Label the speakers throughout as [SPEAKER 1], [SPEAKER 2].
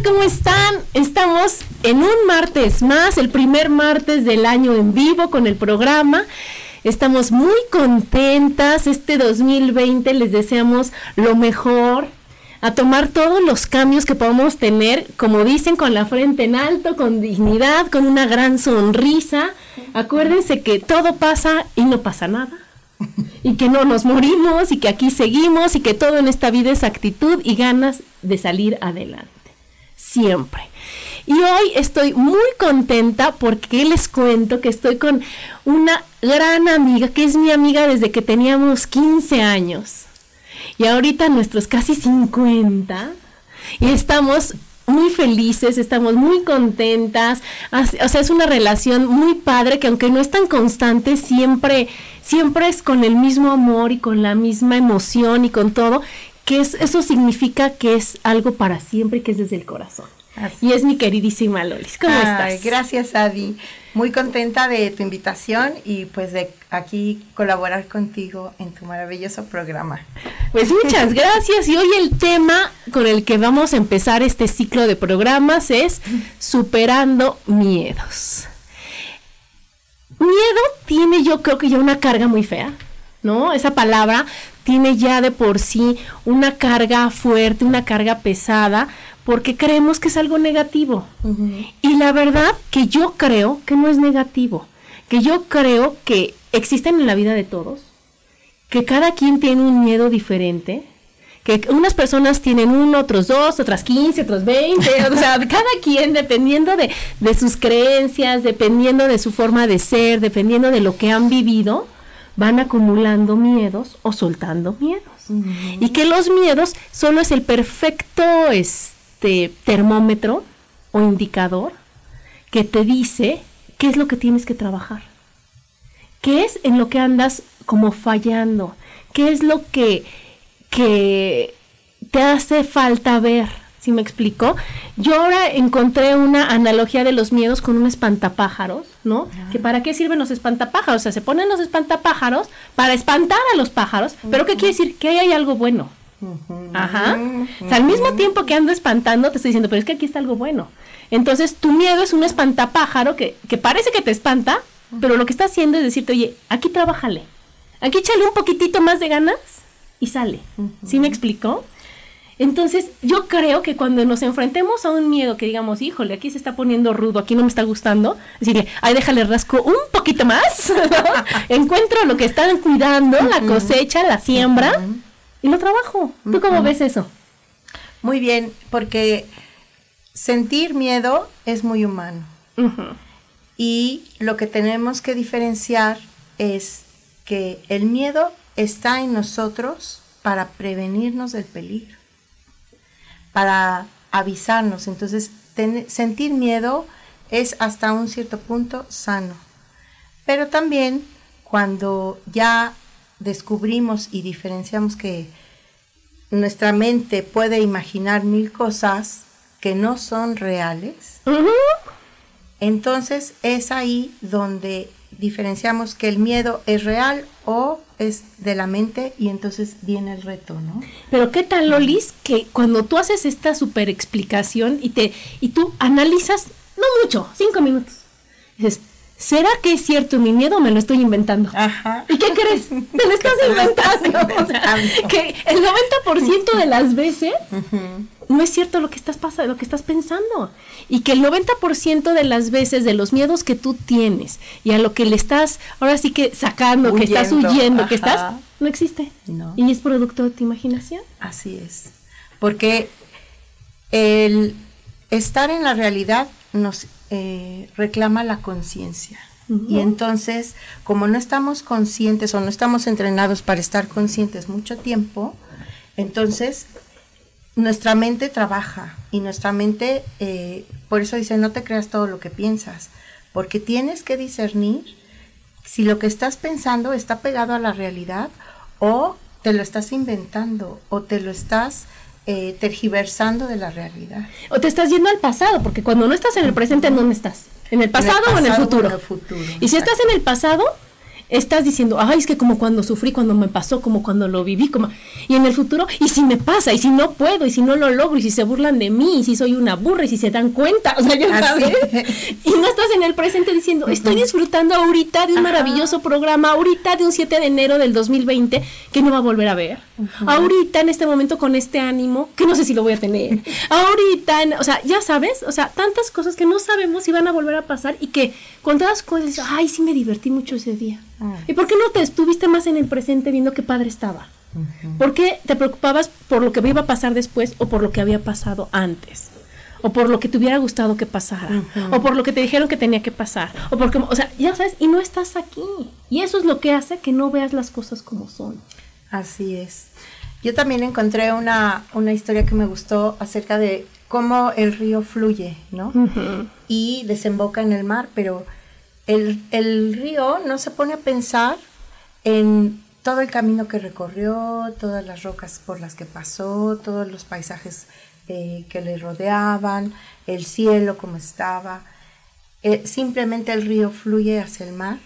[SPEAKER 1] ¿Cómo están? Estamos en un martes más, el primer martes del año en vivo con el programa. Estamos muy contentas. Este 2020 les deseamos lo mejor, a tomar todos los cambios que podamos tener, como dicen, con la frente en alto, con dignidad, con una gran sonrisa. Acuérdense que todo pasa y no pasa nada. Y que no nos morimos y que aquí seguimos y que todo en esta vida es actitud y ganas de salir adelante siempre. Y hoy estoy muy contenta porque les cuento que estoy con una gran amiga, que es mi amiga desde que teníamos 15 años. Y ahorita nuestros casi 50. Y estamos muy felices, estamos muy contentas. O sea, es una relación muy padre que aunque no es tan constante, siempre, siempre es con el mismo amor y con la misma emoción y con todo que eso significa que es algo para siempre y que es desde el corazón. Y es mi queridísima Lolis. ¿Cómo estás?
[SPEAKER 2] Gracias, Adi. Muy contenta de tu invitación y pues de aquí colaborar contigo en tu maravilloso programa.
[SPEAKER 1] Pues muchas gracias. Y hoy el tema con el que vamos a empezar este ciclo de programas es superando miedos. Miedo tiene yo creo que ya una carga muy fea, ¿no? Esa palabra tiene ya de por sí una carga fuerte, una carga pesada, porque creemos que es algo negativo. Y la verdad que yo creo que no es negativo, que yo creo que existen en la vida de todos, que cada quien tiene un miedo diferente, que unas personas tienen uno, otros dos, otras quince, otros veinte, o sea, cada quien dependiendo de, de sus creencias, dependiendo de su forma de ser, dependiendo de lo que han vivido, van acumulando miedos o soltando miedos. Y que los miedos solo es el perfecto este, termómetro o indicador que te dice qué es lo que tienes que trabajar. ¿Qué es en lo que andas como fallando? ¿Qué es lo que, que te hace falta ver? ¿Sí me explico? Yo ahora encontré una analogía de los miedos con un espantapájaros, ¿no? Que para qué sirven los espantapájaros? O sea, se ponen los espantapájaros para espantar a los pájaros, pero ¿qué quiere decir? Que ahí hay algo bueno. Ajá. O sea, al mismo tiempo que ando espantando, te estoy diciendo, pero es que aquí está algo bueno. Entonces, tu miedo es un espantapájaro que, que parece que te espanta, pero lo que está haciendo es decirte, oye, aquí trabájale. Aquí échale un poquitito más de ganas y sale. ¿Sí me explicó? Entonces, yo creo que cuando nos enfrentemos a un miedo que digamos, híjole, aquí se está poniendo rudo, aquí no me está gustando, decirle, ay, déjale rasco un poquito más, encuentro lo que están cuidando, la cosecha, la siembra, y lo trabajo. ¿Tú cómo ves eso?
[SPEAKER 2] Muy bien, porque sentir miedo es muy humano. Y lo que tenemos que diferenciar es que el miedo está en nosotros para prevenirnos del peligro para avisarnos. Entonces, sentir miedo es hasta un cierto punto sano. Pero también cuando ya descubrimos y diferenciamos que nuestra mente puede imaginar mil cosas que no son reales, entonces es ahí donde diferenciamos que el miedo es real o es de la mente y entonces viene el reto, ¿no?
[SPEAKER 1] Pero qué tal, Lolis, que cuando tú haces esta super explicación y te y tú analizas, no mucho, cinco minutos. dices, ¿será que es cierto mi miedo o me lo estoy inventando?
[SPEAKER 2] Ajá.
[SPEAKER 1] ¿Y qué crees? Te lo estás inventando. O sea, que el 90% de las veces no es cierto lo que estás pasando, lo que estás pensando. Y que el 90% de las veces de los miedos que tú tienes y a lo que le estás ahora sí que sacando, que estás
[SPEAKER 2] Huyendo,
[SPEAKER 1] que estás no existe.
[SPEAKER 2] No.
[SPEAKER 1] Y es producto de tu imaginación.
[SPEAKER 2] Así es. Porque el estar en la realidad nos eh, reclama la conciencia. Y entonces, como no estamos conscientes o no estamos entrenados para estar conscientes mucho tiempo, entonces nuestra mente trabaja y nuestra mente, eh, por eso dice, no te creas todo lo que piensas, porque tienes que discernir si lo que estás pensando está pegado a la realidad o te lo estás inventando o te lo estás eh, tergiversando de la realidad.
[SPEAKER 1] O te estás yendo al pasado, porque cuando no estás en el presente, ¿en dónde estás? ¿En el pasado, o en el
[SPEAKER 2] pasado o
[SPEAKER 1] futuro?
[SPEAKER 2] en el futuro,
[SPEAKER 1] Y si estás en el pasado, estás diciendo, ay, es que como cuando sufrí, cuando me pasó, como cuando lo viví, como... Y en el futuro, y si me pasa, y si no puedo, y si no lo logro, y si se burlan de mí, y si soy una burra, y si se dan cuenta, o sea, ya sabes.
[SPEAKER 2] es.
[SPEAKER 1] Y no estás en el presente diciendo, estoy disfrutando ahorita de un
[SPEAKER 2] Ajá.
[SPEAKER 1] maravilloso programa, ahorita de un 7 de enero del 2020, que no va a volver a ver. Ahorita, en este momento, con este ánimo, que no sé si lo voy a tener. ahorita, en- o sea, ya sabes, o sea, tantas cosas que no sabemos si van a volver a pasar y que con todas cosas, ay, sí me divertí mucho ese día. ¿Y por qué no te estuviste más en el presente viendo qué padre estaba? ¿Por qué te preocupabas por lo que iba a pasar después o por lo que había pasado antes? O por lo que te hubiera gustado que pasara, o por lo que te dijeron que tenía que pasar, o porque, o sea, ya sabes, y no estás aquí. Y eso es lo que hace que no veas las cosas como son.
[SPEAKER 2] Así es. Yo también encontré una, una historia que me gustó acerca de cómo el río fluye, ¿no? Y desemboca en el mar, pero el, el río no se pone a pensar en todo el camino que recorrió, todas las rocas por las que pasó, todos los paisajes eh, que le rodeaban, el cielo como estaba. Eh, simplemente el río fluye hacia el mar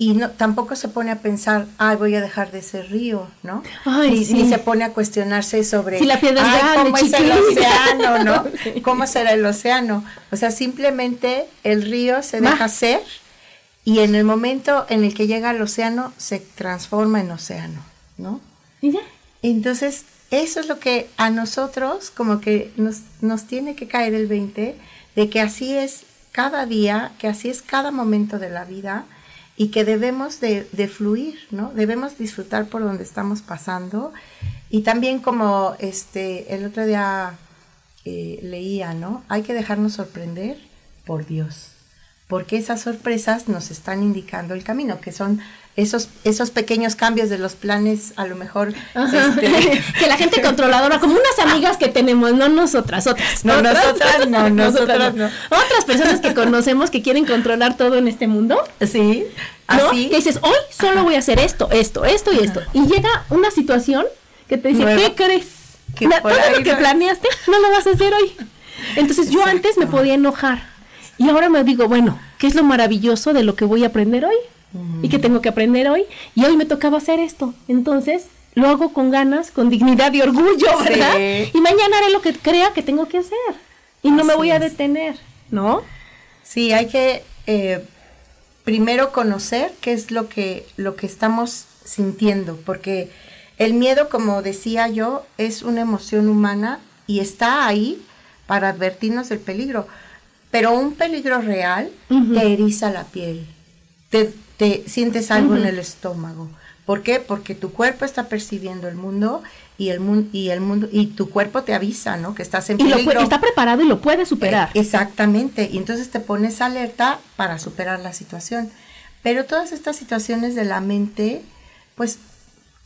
[SPEAKER 2] y no, tampoco se pone a pensar, ay, voy a dejar de ser río, ¿no?
[SPEAKER 1] Ay,
[SPEAKER 2] ni,
[SPEAKER 1] sí.
[SPEAKER 2] ni se pone a cuestionarse sobre,
[SPEAKER 1] Si la piedra es
[SPEAKER 2] ay,
[SPEAKER 1] grande,
[SPEAKER 2] ¿cómo es el
[SPEAKER 1] chiquita.
[SPEAKER 2] océano, no?
[SPEAKER 1] Sí.
[SPEAKER 2] ¿Cómo será el océano? O sea, simplemente el río se deja ser y en el momento en el que llega al océano se transforma en océano, ¿no?
[SPEAKER 1] Y ya.
[SPEAKER 2] Entonces, eso es lo que a nosotros como que nos, nos tiene que caer el 20, de que así es cada día, que así es cada momento de la vida y que debemos de, de fluir, ¿no? Debemos disfrutar por donde estamos pasando. Y también como este, el otro día eh, leía, ¿no? Hay que dejarnos sorprender por Dios, porque esas sorpresas nos están indicando el camino, que son esos, esos pequeños cambios de los planes, a lo mejor... Este,
[SPEAKER 1] que la gente controladora, como unas amigas que tenemos, no nosotras, otras.
[SPEAKER 2] No,
[SPEAKER 1] otras.
[SPEAKER 2] nosotras no, nosotras no.
[SPEAKER 1] Otras personas que conocemos que quieren controlar todo en este mundo.
[SPEAKER 2] sí,
[SPEAKER 1] ¿no?
[SPEAKER 2] así.
[SPEAKER 1] Que dices, hoy solo voy a hacer esto, esto, esto y esto. Y llega una situación que te dice,
[SPEAKER 2] Nueva.
[SPEAKER 1] ¿qué crees?
[SPEAKER 2] Que
[SPEAKER 1] todo lo que
[SPEAKER 2] no-
[SPEAKER 1] planeaste no lo vas a hacer hoy. Entonces yo antes me podía enojar. Y ahora me digo, bueno, ¿qué es lo maravilloso de lo que voy a aprender hoy? ¿Y qué tengo que aprender hoy? Y hoy me tocaba hacer esto. Entonces lo hago con ganas, con dignidad y orgullo,
[SPEAKER 2] Sí.
[SPEAKER 1] ¿verdad? Y mañana haré lo que crea que tengo que hacer. Y no me voy a detener, ¿no?
[SPEAKER 2] Sí, hay que eh, primero conocer qué es lo que, lo que estamos sintiendo, porque el miedo, como decía yo, es una emoción humana y está ahí para advertirnos del peligro. Pero un peligro real te eriza la piel, te, te sientes algo en el estómago. ¿Por qué? Porque tu cuerpo está percibiendo el mundo y el mundo y el mundo y tu cuerpo te avisa, ¿no? Que estás en
[SPEAKER 1] Y lo
[SPEAKER 2] peligro.
[SPEAKER 1] pu- está preparado y lo puede superar.
[SPEAKER 2] Eh, exactamente, y entonces te pones alerta para superar la situación. Pero todas estas situaciones de la mente, pues,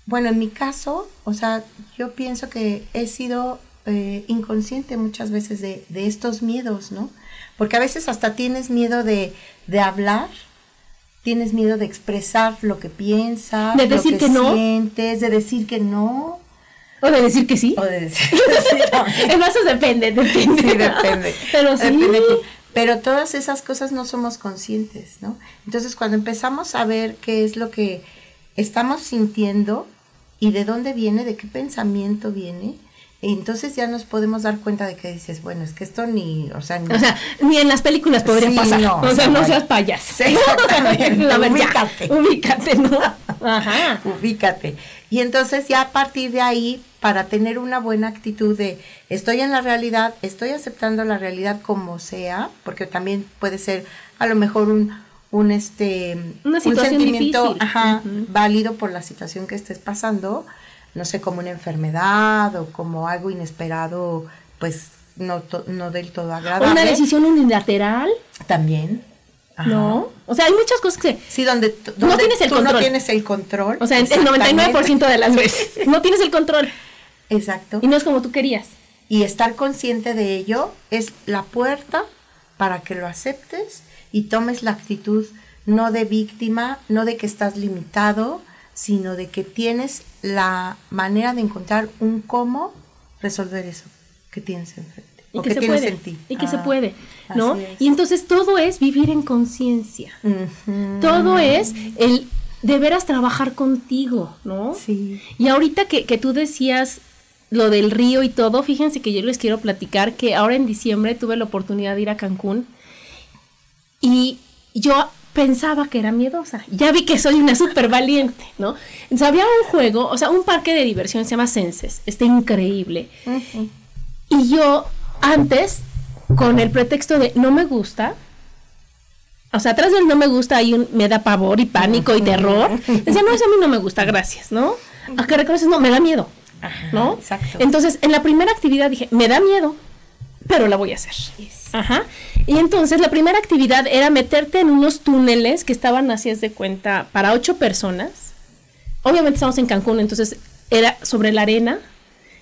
[SPEAKER 2] bueno, en mi caso, o sea, yo pienso que he sido eh, inconsciente muchas veces de, de estos miedos, ¿no? Porque a veces hasta tienes miedo de, de hablar, tienes miedo de expresar lo que piensas,
[SPEAKER 1] De
[SPEAKER 2] lo
[SPEAKER 1] decir que no.
[SPEAKER 2] sientes, de decir que no,
[SPEAKER 1] O de decir que sí.
[SPEAKER 2] o de decir sí, también.
[SPEAKER 1] En eso depende, depende.
[SPEAKER 2] Sí, depende.
[SPEAKER 1] Pero sí.
[SPEAKER 2] Depende. Pero todas esas cosas no somos conscientes, ¿no? Entonces, cuando empezamos a ver qué es lo que estamos sintiendo y de dónde viene, de qué pensamiento viene, entonces ya nos podemos dar cuenta de que dices, bueno, es que esto ni, o sea, ni,
[SPEAKER 1] O sea, ni en las películas podría
[SPEAKER 2] Sí,
[SPEAKER 1] pasar.
[SPEAKER 2] no,
[SPEAKER 1] o sea, no seas payaso.
[SPEAKER 2] Sí, exactamente.
[SPEAKER 1] La
[SPEAKER 2] Ubícate.
[SPEAKER 1] Ubícate, ¿no? Ajá.
[SPEAKER 2] ubícate. Y entonces ya a partir de ahí, para tener una buena actitud de estoy en la realidad, estoy aceptando la realidad como sea, porque también puede ser a lo mejor un, un este un sentimiento ajá, válido por la situación que estés pasando, no sé, como una enfermedad o como algo inesperado, pues no, to- no del todo agradable.
[SPEAKER 1] Una decisión unilateral,
[SPEAKER 2] también. Ajá.
[SPEAKER 1] ¿no? O sea, hay muchas cosas que...
[SPEAKER 2] Sí, donde, t-
[SPEAKER 1] No
[SPEAKER 2] donde
[SPEAKER 1] tienes el
[SPEAKER 2] tú no
[SPEAKER 1] control.
[SPEAKER 2] tienes el control.
[SPEAKER 1] O sea, el
[SPEAKER 2] Exactamente.
[SPEAKER 1] 99% de las veces. No tienes el control.
[SPEAKER 2] Exacto.
[SPEAKER 1] Y no es como tú querías.
[SPEAKER 2] Y estar consciente de ello es la puerta para que lo aceptes y tomes la actitud no de víctima, no de que estás limitado, sino de que tienes la manera de encontrar un cómo resolver eso que tienes enfrente.
[SPEAKER 1] Y
[SPEAKER 2] o
[SPEAKER 1] que,
[SPEAKER 2] que
[SPEAKER 1] se
[SPEAKER 2] tienes
[SPEAKER 1] puede.
[SPEAKER 2] en ti.
[SPEAKER 1] Y que se
[SPEAKER 2] Ah,
[SPEAKER 1] puede, ¿no? Y entonces todo es vivir en conciencia. Todo es el de veras trabajar contigo, ¿no?
[SPEAKER 2] Sí.
[SPEAKER 1] Y ahorita que, que tú decías lo del río y todo, fíjense que yo les quiero platicar que ahora en diciembre tuve la oportunidad de ir a Cancún y yo pensaba que era miedosa. Ya vi que soy una súper valiente, ¿no? Entonces había un juego, o sea, un parque de diversión se llama Senses, está increíble.
[SPEAKER 2] Ujú.
[SPEAKER 1] Y yo antes, con el pretexto de no me gusta, o sea, atrás del no me gusta hay un me da pavor y pánico y terror. Decía, no, eso a mí no me gusta, gracias, ¿no? Acá reconoces, no, me da miedo,
[SPEAKER 2] Ajá,
[SPEAKER 1] ¿no?
[SPEAKER 2] Exacto.
[SPEAKER 1] Entonces, en la primera actividad dije, me da miedo, pero la voy a hacer. Ajá. Y entonces la primera actividad era meterte en unos túneles que estaban así haz de cuenta para ocho personas. Obviamente estamos en Cancún, entonces era sobre la arena,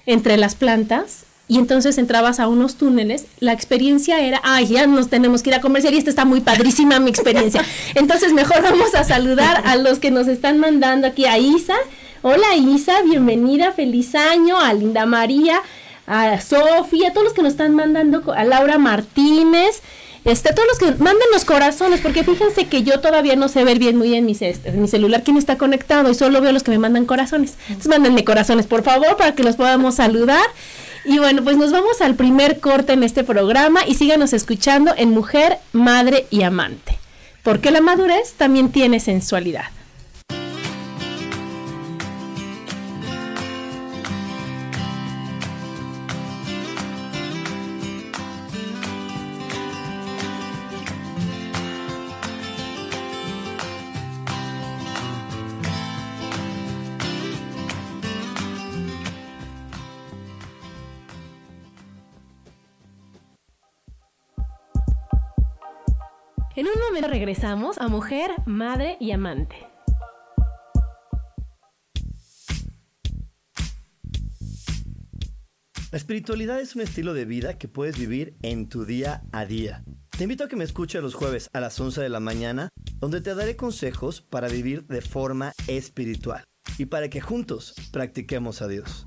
[SPEAKER 1] entre las plantas, y entonces entrabas a unos túneles. La experiencia era, ay, ya nos tenemos que ir a comercial y esta está muy padrísima mi experiencia. Entonces mejor vamos a saludar a los que nos están mandando aquí a Isa. Hola Isa, bienvenida, feliz año, a Linda María, a Sofía, a todos los que nos están mandando, a Laura Martínez, este, todos los que manden los corazones, porque fíjense que yo todavía no sé ver bien muy bien en mi celular quién está conectado y solo veo los que me mandan corazones. Entonces mándenme corazones, por favor, para que los podamos saludar. Y bueno, pues nos vamos al primer corte en este programa y síganos escuchando en Mujer, Madre y Amante. Porque la madurez también tiene sensualidad. Regresamos a Mujer, Madre y Amante.
[SPEAKER 3] La espiritualidad es un estilo de vida que puedes vivir en tu día a día. Te invito a que me escuches los jueves a las 11 de la mañana, donde te daré consejos para vivir de forma espiritual y para que juntos practiquemos a Dios.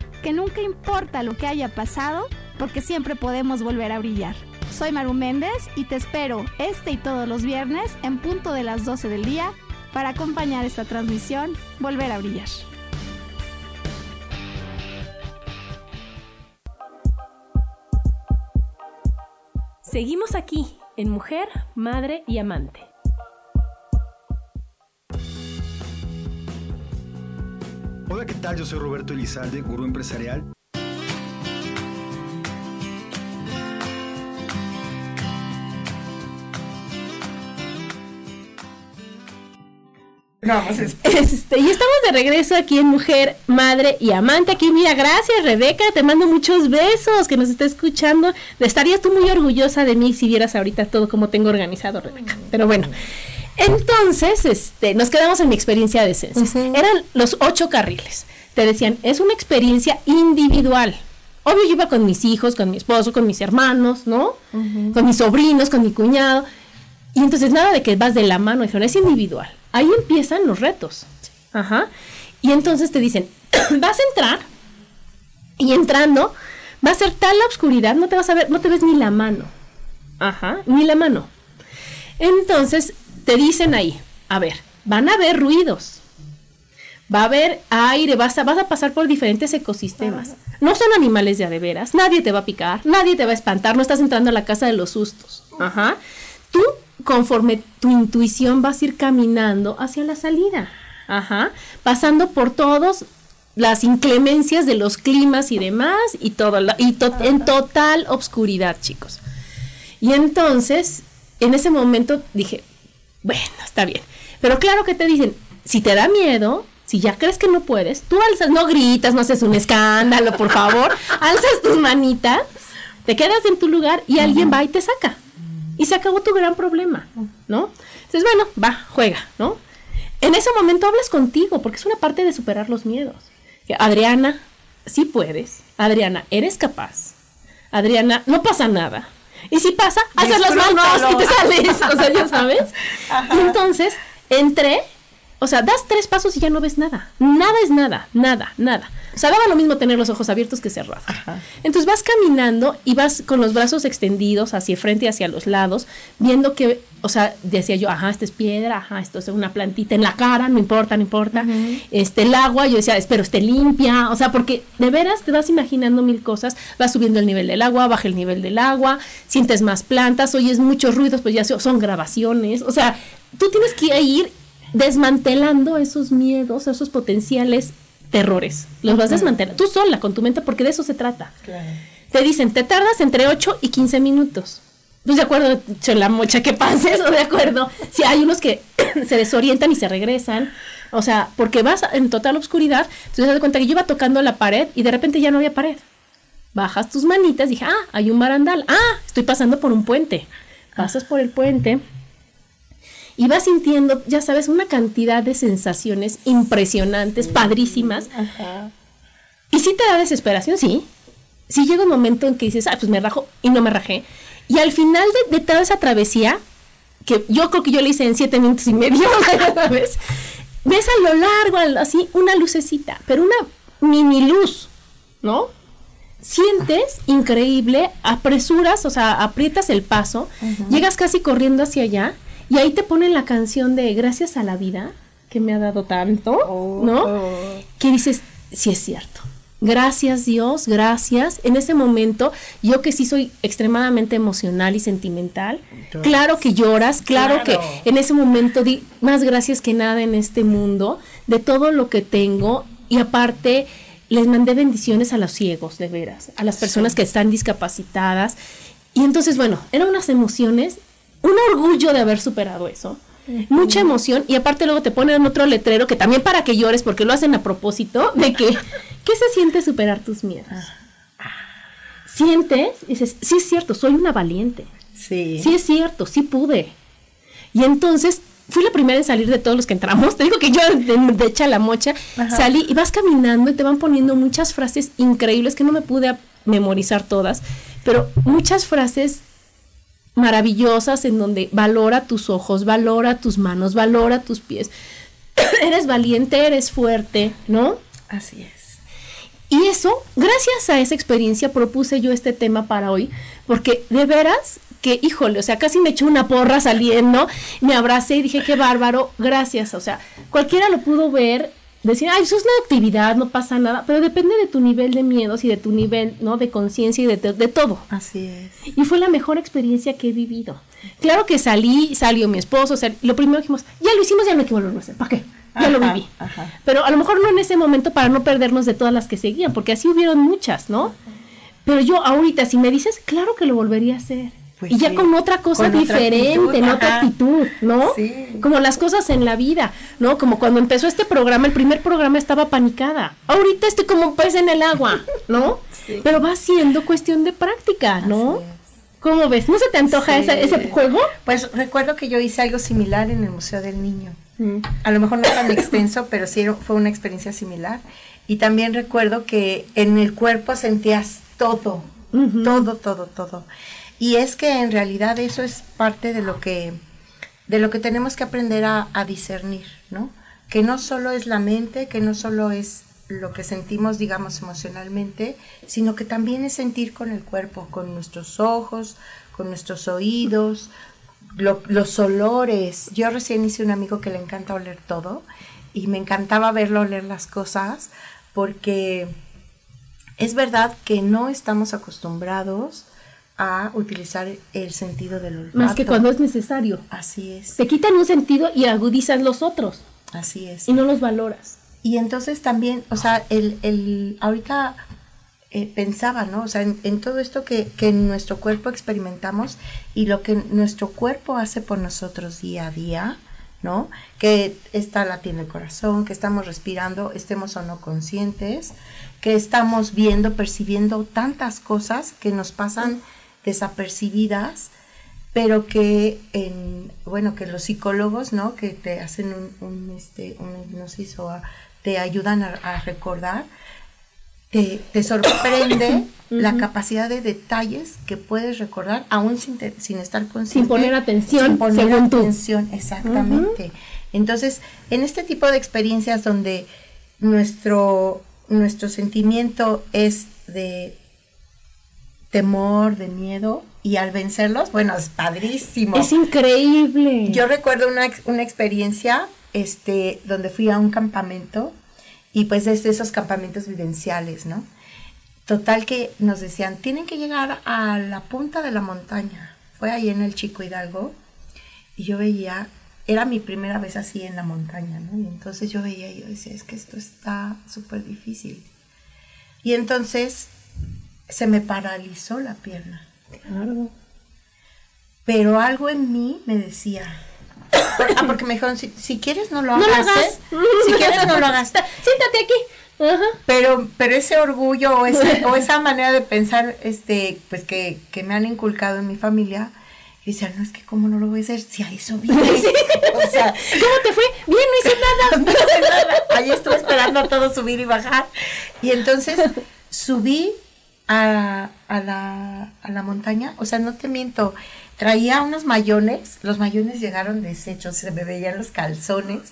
[SPEAKER 4] que nunca importa lo que haya pasado, porque siempre podemos volver a brillar. Soy Maru Méndez y te espero este y todos los viernes en punto de las 12 del día para acompañar esta transmisión Volver a Brillar.
[SPEAKER 1] Seguimos aquí en Mujer, Madre y Amante.
[SPEAKER 5] Hola, ¿qué tal? Yo soy Roberto Elizalde, gurú empresarial.
[SPEAKER 2] No, pues es-
[SPEAKER 1] Este, y estamos de regreso aquí en Mujer, Madre y Amante. Aquí, mira, gracias Rebeca, te mando muchos besos que nos está escuchando. Estarías tú muy orgullosa de mí si vieras ahorita todo como tengo organizado, Rebeca. Pero bueno, Entonces, este, nos quedamos en mi experiencia de ciencias. Eran los ocho carriles. Te decían, es una experiencia individual. Obvio, yo iba con mis hijos, con mi esposo, con mis hermanos, ¿no? Con mis sobrinos, con mi cuñado. Y entonces nada de que vas de la mano, dijeron, es individual. Ahí empiezan los retos. Ajá. Y entonces te dicen, vas a entrar y entrando va a ser tal la oscuridad, no te vas a ver, no te ves ni la mano. Ajá, ni la mano. Entonces te dicen ahí, a ver, van a haber ruidos. Va a haber aire, vas a, vas a pasar por diferentes ecosistemas. No son animales de adeveras, nadie te va a picar, nadie te va a espantar, no estás entrando a la casa de los sustos. Ajá. Tú conforme tu intuición vas a ir caminando hacia la salida. Ajá. Pasando por todos las inclemencias de los climas y demás y todo y en total obscuridad, chicos. Y entonces, en ese momento dije, bueno, está bien. Pero claro que te dicen, si te da miedo, si ya crees que no puedes, tú alzas, no gritas, no haces un escándalo, por favor, alzas tus manitas, te quedas en tu lugar y alguien va y te saca y se acabó tu gran problema, ¿no? Entonces, bueno, va, juega, ¿no? En ese momento hablas contigo, porque es una parte de superar los miedos. Adriana, sí puedes. Adriana, eres capaz. Adriana, no pasa nada. Y si pasa, haces las manos y te sales. O sea, ya sabes. Y entonces entré, o sea, das tres pasos y ya no ves nada. Nada es nada, nada, nada. O sea, daba lo mismo tener los ojos abiertos que cerrados. Entonces vas caminando y vas con los brazos extendidos hacia frente y hacia los lados, viendo que, o sea, decía yo, ajá, esta es piedra, ajá, esto es una plantita en la cara, no importa, no importa. Este, el agua, yo decía, espero esté limpia. O sea, porque de veras te vas imaginando mil cosas, vas subiendo el nivel del agua, baja el nivel del agua, sientes más plantas, oyes muchos ruidos, pues ya son grabaciones. O sea, tú tienes que ir desmantelando esos miedos, esos potenciales terrores. Los vas a desmantelar. Tú sola, con tu mente, porque de eso se trata. Te dicen, te tardas entre 8 y 15 minutos. Pues de acuerdo, la mocha que pases, o de acuerdo. Si hay unos que se desorientan y se regresan. O sea, porque vas en total oscuridad. Entonces te das cuenta que yo iba tocando la pared y de repente ya no había pared. Bajas tus manitas, dije, ah, hay un barandal. Ah, estoy pasando por un puente. Pasas por el puente y vas sintiendo, ya sabes, una cantidad de sensaciones impresionantes, padrísimas. Y sí te da desesperación, sí. Sí llega un momento en que dices, ah, pues me rajo y no me rajé. Y al final de, toda esa travesía, que yo creo que yo le hice en siete minutos y medio, ¿sabes? Ves a lo largo, así, una lucecita, pero una mini luz, ¿no? Sientes increíble, apresuras, o sea, aprietas el paso, llegas casi corriendo hacia allá y ahí te ponen la canción de Gracias a la vida, que me ha dado tanto, oh, ¿no? Oh. Que dices, sí es cierto. Gracias Dios, gracias. En ese momento, yo que sí soy extremadamente emocional y sentimental, claro que lloras, claro, que en ese momento di más gracias que nada en este mundo, de todo lo que tengo y aparte les mandé bendiciones a los ciegos, de veras, a las personas que están discapacitadas. Y entonces, bueno, eran unas emociones un orgullo de haber superado eso. Mucha emoción y aparte luego te ponen otro letrero que también para que llores porque lo hacen a propósito de que ¿qué se siente superar tus miedos? Sientes y dices, sí es cierto, soy una valiente. Sí. Sí es cierto, sí pude. Y entonces fui la primera en salir de todos los que entramos. Te digo que yo de, de echa la mocha salí y vas caminando y te van poniendo muchas frases increíbles que no me pude memorizar todas, pero muchas frases maravillosas en donde valora tus ojos, valora tus manos, valora tus pies. eres valiente, eres fuerte, ¿no?
[SPEAKER 2] Así es.
[SPEAKER 1] Y eso, gracias a esa experiencia propuse yo este tema para hoy, porque de veras que, híjole, o sea, casi me echó una porra saliendo, me abracé y dije, qué bárbaro, gracias, o sea, cualquiera lo pudo ver decir, ay, eso es una actividad, no pasa nada, pero depende de tu nivel de miedos y de tu nivel, ¿no? De conciencia y de, de, todo.
[SPEAKER 2] Así es.
[SPEAKER 1] Y fue la mejor experiencia que he vivido. Claro que salí, salió mi esposo, o sea, lo primero dijimos, ya lo hicimos, ya no hay que volverlo a hacer, ¿para qué? Ya lo viví. Pero a lo mejor no en ese momento para no perdernos de todas las que seguían, porque así hubieron muchas, ¿no? Pero yo ahorita, si me dices, claro que lo volvería a hacer. Pues y ya con otra cosa diferente, en otra actitud, ¿no? Como las cosas en la vida, ¿no? Como cuando empezó este programa, el primer programa estaba panicada. Ahorita estoy como un pez en el agua, ¿no? Pero va siendo cuestión de práctica, ¿no? ¿Cómo ves? ¿No se te antoja
[SPEAKER 2] Sí.
[SPEAKER 1] ese, juego?
[SPEAKER 2] Pues recuerdo que yo hice algo similar en el Museo del Niño.
[SPEAKER 1] Mm.
[SPEAKER 2] A lo mejor no tan extenso, pero sí fue una experiencia similar. Y también recuerdo que en el cuerpo sentías todo, todo, todo, todo. Y es que en realidad eso es parte de lo que, de lo que tenemos que aprender a, discernir, ¿no? Que no solo es la mente, que no solo es lo que sentimos, digamos, emocionalmente, sino que también es sentir con el cuerpo, con nuestros ojos, con nuestros oídos, lo- los olores. Yo recién hice un amigo que le encanta oler todo y me encantaba verlo oler las cosas porque es verdad que no estamos acostumbrados a utilizar el sentido del olfato.
[SPEAKER 1] Más que cuando es necesario.
[SPEAKER 2] Así es,
[SPEAKER 1] Te quitan un sentido y agudizan los otros
[SPEAKER 2] así es.
[SPEAKER 1] y no los valoras.
[SPEAKER 2] Y entonces también, o sea, el, el ahorita eh, pensaba, ¿no? O sea, en, en todo esto que, que en nuestro cuerpo experimentamos y lo que nuestro cuerpo hace por nosotros día a día, ¿no? Que está latiendo el corazón, que estamos respirando, estemos o no conscientes, que estamos viendo, percibiendo tantas cosas que nos pasan desapercibidas, pero que en, bueno, que los psicólogos, ¿no? Que te hacen un, un, este, una hipnosis o a- te ayudan a, a recordar, te, te sorprende la capacidad de detalles que puedes recordar aún sin, te- sin estar consciente.
[SPEAKER 1] Sin poner atención,
[SPEAKER 2] Sin poner
[SPEAKER 1] según tú.
[SPEAKER 2] atención, exactamente. Entonces, en este tipo de experiencias donde nuestro, nuestro sentimiento es de temor, de miedo, y al vencerlos, bueno, es padrísimo.
[SPEAKER 1] Es increíble.
[SPEAKER 2] Yo recuerdo una, una experiencia este, donde fui a un campamento y pues es de esos campamentos vivenciales, ¿no? Total que nos decían, tienen que llegar a la punta de la montaña. Fue ahí en el Chico Hidalgo y yo veía, era mi primera vez así en la montaña, ¿no? Y entonces yo veía y yo decía, es que esto está súper difícil. Y entonces se me paralizó la pierna
[SPEAKER 1] Claro.
[SPEAKER 2] pero algo en mí me decía. Ah, porque me dijeron, si, si quieres no lo
[SPEAKER 1] No
[SPEAKER 2] hagas.
[SPEAKER 1] lo hagas.
[SPEAKER 2] ¿eh? Si quieres no lo hagas.
[SPEAKER 1] Siéntate aquí.
[SPEAKER 2] Pero, pero ese orgullo o, ese- o esa manera de pensar, este, pues que, que me han inculcado en mi familia, y decía, no es que cómo no lo voy a hacer si a eso vine. O sea,
[SPEAKER 1] ¿Cómo te fue? Bien, no hice nada.
[SPEAKER 2] no hice nada. Ahí estuve esperando a todo subir y bajar. Y entonces subí a, a la, a la montaña. O sea, no te miento. Traía unos mayones. Los mayones llegaron deshechos. Se me veían los calzones.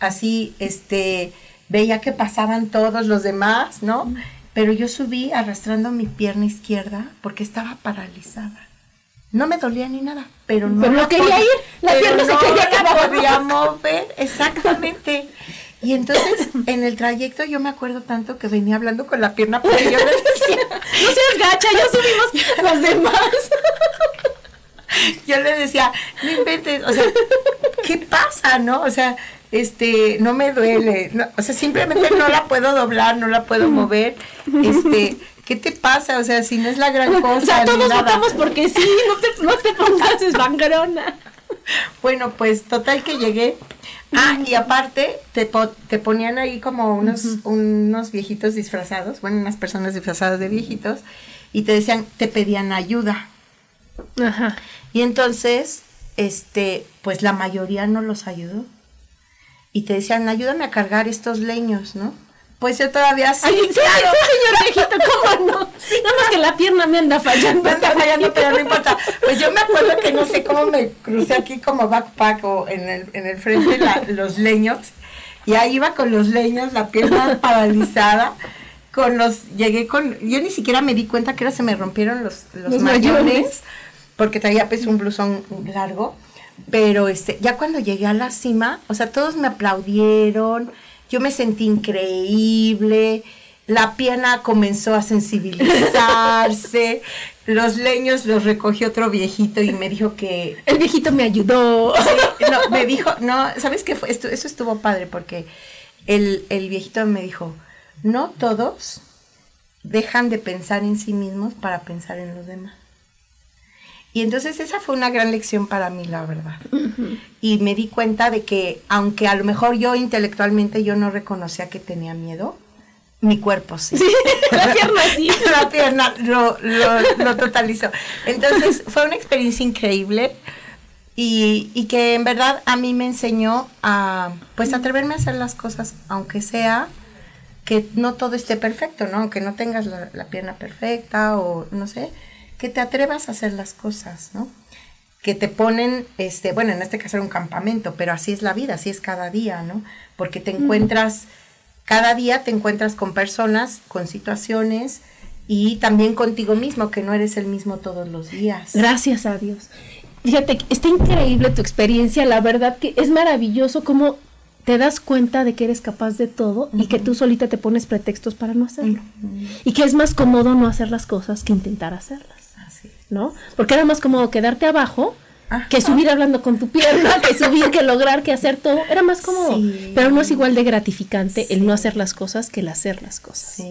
[SPEAKER 2] Así, este, veía que pasaban todos los demás, ¿no? Pero yo subí arrastrando mi pierna izquierda porque estaba paralizada. No me dolía ni nada, pero no,
[SPEAKER 1] Pero no quería ir, la pierna se quería quedar.
[SPEAKER 2] podía mover, exactamente. Y entonces en el trayecto yo me acuerdo tanto que venía hablando con la pierna porque yo le decía,
[SPEAKER 1] No seas gacha, ya subimos los demás.
[SPEAKER 2] yo le decía, no inventes, o sea, ¿qué pasa, no? O sea, este, no me duele, no, o sea, simplemente no la puedo doblar, no la puedo mover, este, ¿qué te pasa? O sea, si no es la gran cosa,
[SPEAKER 1] O sea,
[SPEAKER 2] ni
[SPEAKER 1] todos
[SPEAKER 2] nada.
[SPEAKER 1] votamos porque sí, no te, no te pongas esbangrona.
[SPEAKER 2] Bueno, pues total que llegué. Ah, y aparte te, po- te ponían ahí como unos, unos viejitos disfrazados, bueno, unas personas disfrazadas de viejitos, y te decían, te pedían ayuda.
[SPEAKER 1] Ajá.
[SPEAKER 2] Y entonces, este, pues la mayoría no los ayudó. Y te decían, ayúdame a cargar estos leños, ¿no? Pues yo todavía sí,
[SPEAKER 1] Ay, sí,
[SPEAKER 2] claro.
[SPEAKER 1] sí, señor viejito, ¿cómo no? Nada más que la pierna me anda fallando.
[SPEAKER 2] Me anda fallando, pero no importa. Pues yo me acuerdo que no sé cómo me crucé aquí como backpack o en el, en el frente la- los leños. Y ahí iba con los leños, la pierna paralizada. Con los, llegué con, yo ni siquiera me di cuenta que ahora se me rompieron los, los,
[SPEAKER 1] Los
[SPEAKER 2] mayones,
[SPEAKER 1] mayones.
[SPEAKER 2] porque traía pues un blusón largo. Pero este, ya cuando llegué a la cima, o sea, todos me aplaudieron, yo me sentí increíble, la pierna comenzó a sensibilizarse, los leños los recogió otro viejito y me dijo que,
[SPEAKER 1] El viejito me ayudó.
[SPEAKER 2] Sí, no, me dijo, no, ¿sabes qué fue? Esto, eso estuvo padre porque el, el viejito me dijo, no todos dejan de pensar en sí mismos para pensar en los demás. Y entonces esa fue una gran lección para mí, la verdad. Y me di cuenta de que, aunque a lo mejor yo intelectualmente yo no reconocía que tenía miedo, Mi cuerpo sí.
[SPEAKER 1] la pierna sí.
[SPEAKER 2] la pierna lo, lo, lo totalizó. Entonces fue una experiencia increíble y, y, que en verdad a mí me enseñó a pues atreverme a hacer las cosas, aunque sea que no todo esté perfecto, ¿no? Aunque no tengas la, la pierna perfecta o no sé, que te atrevas a hacer las cosas, ¿no? que te ponen, este, bueno, en este caso era un campamento, pero así es la vida, así es cada día, ¿no? Porque te encuentras, cada día te encuentras con personas, con situaciones y también contigo mismo, que no eres el mismo todos los días.
[SPEAKER 1] Gracias a Dios. Fíjate, está increíble tu experiencia, la verdad que es maravilloso cómo te das cuenta de que eres capaz de todo y que tú solita te pones pretextos para no hacerlo. Y que es más cómodo no hacer las cosas que intentar hacerlas. ¿No? Porque era más cómodo quedarte abajo que subir hablando con tu pierna, que subir, que lograr, que hacer todo. Era más cómodo. Pero no es igual de gratificante el no hacer las cosas que el hacer las cosas.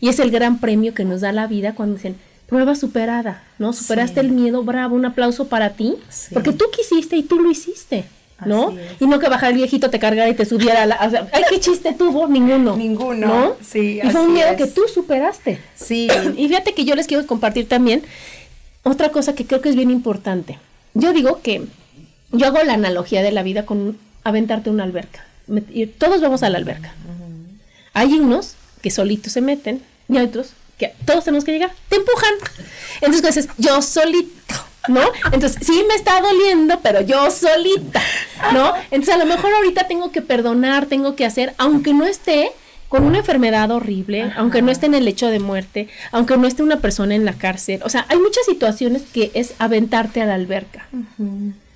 [SPEAKER 1] Y es el gran premio que nos da la vida cuando dicen, prueba superada, ¿no? Superaste el miedo, bravo, un aplauso para ti, porque tú quisiste y tú lo hiciste. ¿no? Y no que bajar el viejito te cargara y te subiera la, o sea, ay, qué chiste tuvo, ninguno.
[SPEAKER 2] Ninguno.
[SPEAKER 1] ¿no?
[SPEAKER 2] Sí,
[SPEAKER 1] y fue un miedo que tú superaste.
[SPEAKER 2] Sí.
[SPEAKER 1] Y fíjate que yo les quiero compartir también otra cosa que creo que es bien importante. Yo digo que yo hago la analogía de la vida con aventarte una alberca. Y todos vamos a la alberca. Hay unos que solitos se meten y hay otros que todos tenemos que llegar. Te empujan. Entonces dices, yo solito, ¿no? Entonces sí me está doliendo, pero yo solita, ¿no? Entonces a lo mejor ahorita tengo que perdonar, tengo que hacer, aunque no esté con una enfermedad horrible, aunque no esté en el lecho de muerte, aunque no esté una persona en la cárcel. O sea, hay muchas situaciones que es aventarte a la alberca,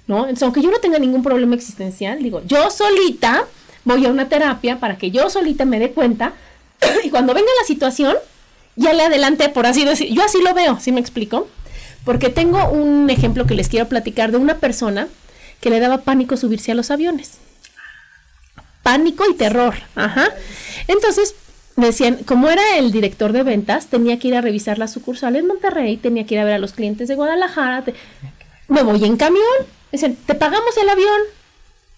[SPEAKER 1] ¿no? Entonces, aunque yo no tenga ningún problema existencial, digo, yo solita voy a una terapia para que yo solita me dé cuenta y cuando venga la situación, ya le adelante, por así decir. Yo así lo veo, ¿sí me explico? Porque tengo un ejemplo que les quiero platicar de una persona que le daba pánico subirse a los aviones pánico y terror. Ajá. Entonces, decían, como era el director de ventas, tenía que ir a revisar la sucursal en Monterrey, tenía que ir a ver a los clientes de Guadalajara. me voy en camión. Dicen, te pagamos el avión.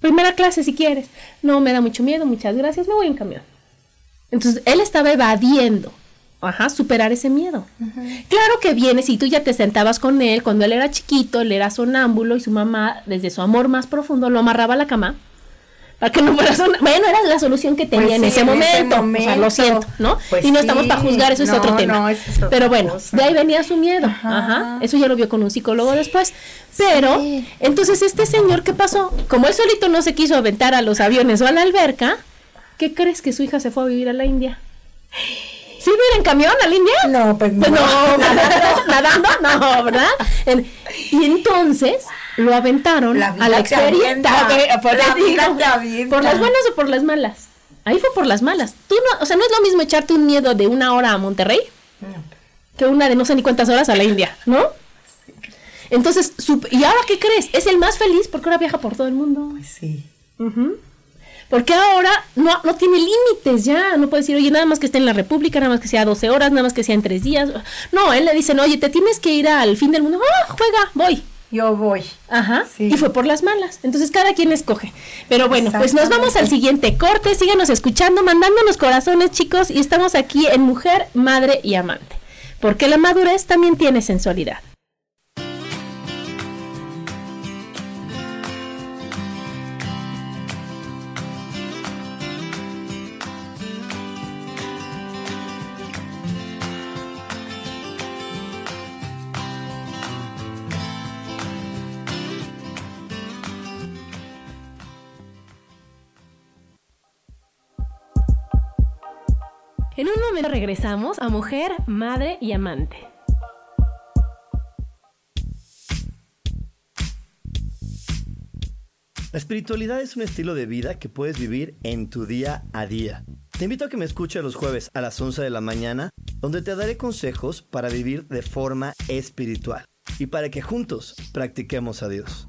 [SPEAKER 1] Primera clase si quieres. No, me da mucho miedo, muchas gracias, me voy en camión. Entonces, él estaba evadiendo. Ajá, superar ese miedo. Claro que viene, si tú ya te sentabas con él cuando él era chiquito, él era sonámbulo y su mamá, desde su amor más profundo, lo amarraba a la cama para que no fuera Bueno, era la solución que tenía pues en, ese, momento. O sea, lo siento, ¿no? Pues y no estamos para juzgar, eso es otro tema. Pero bueno, de ahí venía su miedo. Ajá. Eso ya lo vio con un psicólogo después. Pero, entonces, este señor, ¿qué pasó? Como él solito no se quiso aventar a los aviones o a la alberca, ¿qué crees que su hija se fue a vivir a la India? ¿Sí ir en camión a la India?
[SPEAKER 2] No, pues, pues
[SPEAKER 1] no. nadando, nadando, no, ¿verdad? y entonces lo aventaron a la experiencia. Por, por las buenas o por las malas. Ahí fue por las malas. Tú no, o sea, no es lo mismo echarte un miedo de una hora a Monterrey que una de no sé ni cuántas horas a la India, ¿no? Entonces, ¿y ahora qué crees? Es el más feliz porque ahora viaja por todo el mundo.
[SPEAKER 2] Pues sí.
[SPEAKER 1] Porque ahora no, no tiene límites ya. No puede decir, oye, nada más que esté en la República, nada más que sea 12 horas, nada más que sea en 3 días. No, él le dicen, oye, te tienes que ir al fin del mundo. Ah, juega, voy
[SPEAKER 2] yo voy.
[SPEAKER 1] Ajá. Y fue por las malas. Entonces cada quien escoge. Pero bueno, pues nos vamos al siguiente corte. Síganos escuchando, mandándonos corazones, chicos. Y estamos aquí en Mujer, Madre y Amante. Porque la madurez también tiene sensualidad. Regresamos a mujer, madre y amante.
[SPEAKER 3] La espiritualidad es un estilo de vida que puedes vivir en tu día a día. Te invito a que me escuches los jueves a las 11 de la mañana, donde te daré consejos para vivir de forma espiritual y para que juntos practiquemos a Dios.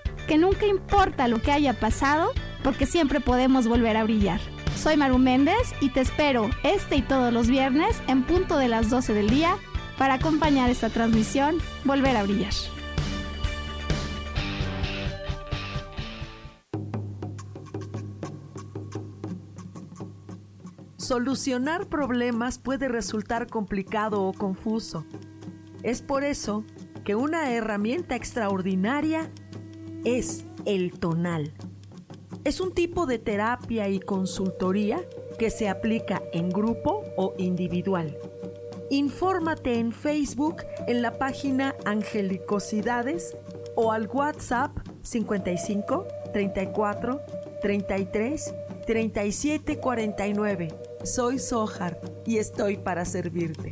[SPEAKER 4] que nunca importa lo que haya pasado, porque siempre podemos volver a brillar. Soy Maru Méndez y te espero este y todos los viernes en punto de las 12 del día para acompañar esta transmisión Volver a Brillar.
[SPEAKER 6] Solucionar problemas puede resultar complicado o confuso. Es por eso que una herramienta extraordinaria es el tonal. Es un tipo de terapia y consultoría que se aplica en grupo o individual. Infórmate en Facebook en la página Angelicosidades o al WhatsApp 55 34 33 37 49. Soy Sohar y estoy para servirte.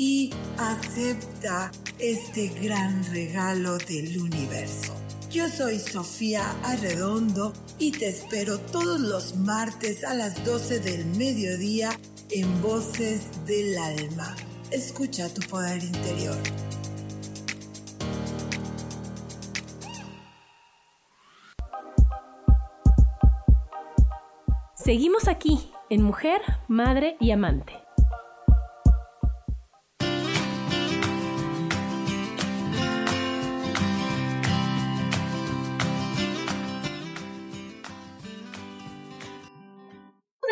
[SPEAKER 7] y acepta este gran regalo del universo. Yo soy Sofía Arredondo y te espero todos los martes a las 12 del mediodía en Voces del Alma. Escucha tu poder interior.
[SPEAKER 1] Seguimos aquí en Mujer, Madre y Amante.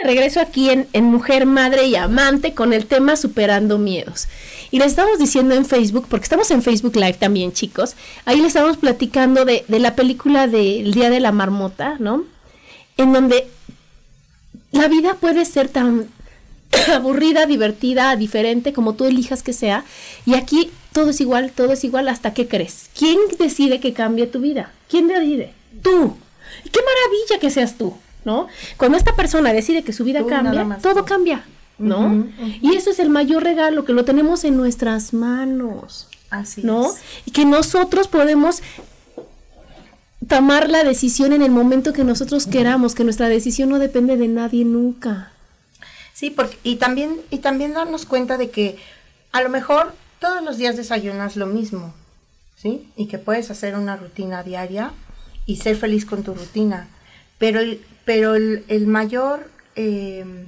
[SPEAKER 1] Regreso aquí en, Mujer, Madre y Amante con el tema Superando Miedos. Y le estamos diciendo en Facebook, porque estamos en Facebook Live también, chicos, ahí le estamos platicando de, de la película del Día de la Marmota, ¿no? En donde la vida puede ser tan aburrida, divertida, diferente, como tú elijas que sea. Y aquí todo es igual, todo es igual hasta que crees. ¿Quién decide que cambie tu vida? ¿Quién decide? Tú. Qué maravilla que seas tú. ¿No? Cuando esta persona decide que su vida cambia, todo cambia, ¿no? Y eso es el mayor regalo, que lo tenemos en nuestras manos.
[SPEAKER 2] Así
[SPEAKER 1] ¿no? Y que nosotros podemos tomar la decisión en el momento que nosotros queramos, que nuestra decisión no depende de nadie nunca.
[SPEAKER 2] Sí, porque, y también, y también darnos cuenta de que a lo mejor todos los días desayunas lo mismo, ¿sí? Y que puedes hacer una rutina diaria y ser feliz con tu rutina. Pero el, pero el, mayor em,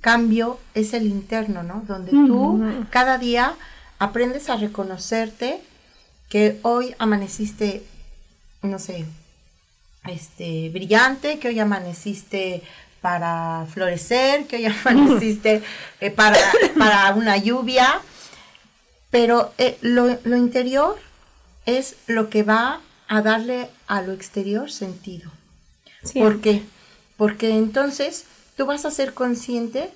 [SPEAKER 2] cambio es el interno, ¿no? Donde tú cada día aprendes a reconocerte que hoy amaneciste, no sé, este, brillante, que hoy amaneciste para florecer, que hoy amaneciste eh, para, para una lluvia, pero eh, lo, lo interior es lo que va a darle a lo exterior sentido. ¿Por qué? Porque entonces tú vas a ser consciente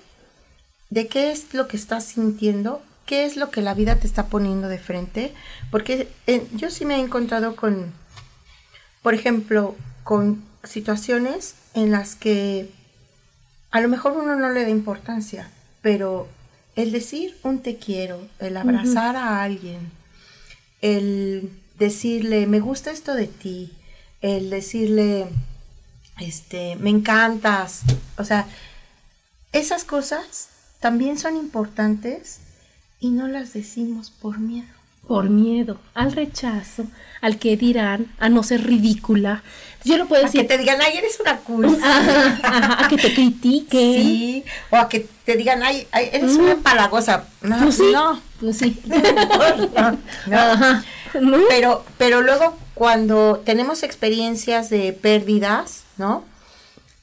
[SPEAKER 2] de qué es lo que estás sintiendo, qué es lo que la vida te está poniendo de frente, porque eh, yo sí me he encontrado con, por ejemplo, con situaciones en las que a lo mejor uno no le da importancia, pero el decir un te quiero, el abrazar a alguien, el decirle me gusta esto de ti, el decirle este, me encantas. O sea, esas cosas también son importantes y no las decimos por miedo.
[SPEAKER 1] Por miedo, al rechazo, al que dirán, a no ser ridícula. Yo lo puedo decir.
[SPEAKER 2] A que te digan, ay, eres una cool.
[SPEAKER 1] a que te critiquen.
[SPEAKER 2] Sí, o a que te digan, ay, eres una palagosa. No,
[SPEAKER 1] pues sí,
[SPEAKER 2] no.
[SPEAKER 1] Pues sí.
[SPEAKER 2] Pero, pero luego cuando tenemos experiencias de pérdidas, ¿no?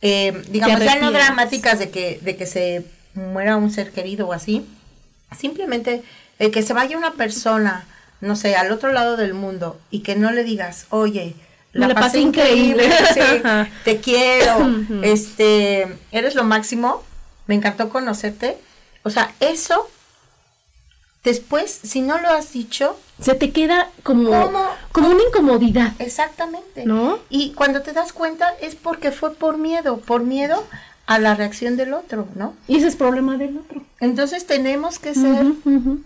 [SPEAKER 2] eh, digamos, ya no dramáticas de que, de que se muera un ser querido o así, simplemente el que se vaya una persona, no sé, al otro lado del mundo y que no le digas, oye, la,
[SPEAKER 1] la
[SPEAKER 2] pasé
[SPEAKER 1] pasé
[SPEAKER 2] increíble,
[SPEAKER 1] increíble".
[SPEAKER 2] sí, te quiero, este, eres lo máximo, me encantó conocerte. O sea, eso, después, si no lo has dicho,
[SPEAKER 1] Se te queda como,
[SPEAKER 2] ¿Cómo?
[SPEAKER 1] como una incomodidad.
[SPEAKER 2] Exactamente.
[SPEAKER 1] ¿No?
[SPEAKER 2] Y cuando te das cuenta es porque fue por miedo, por miedo a la reacción del otro, ¿no?
[SPEAKER 1] Y ese es problema del otro.
[SPEAKER 2] Entonces tenemos que ser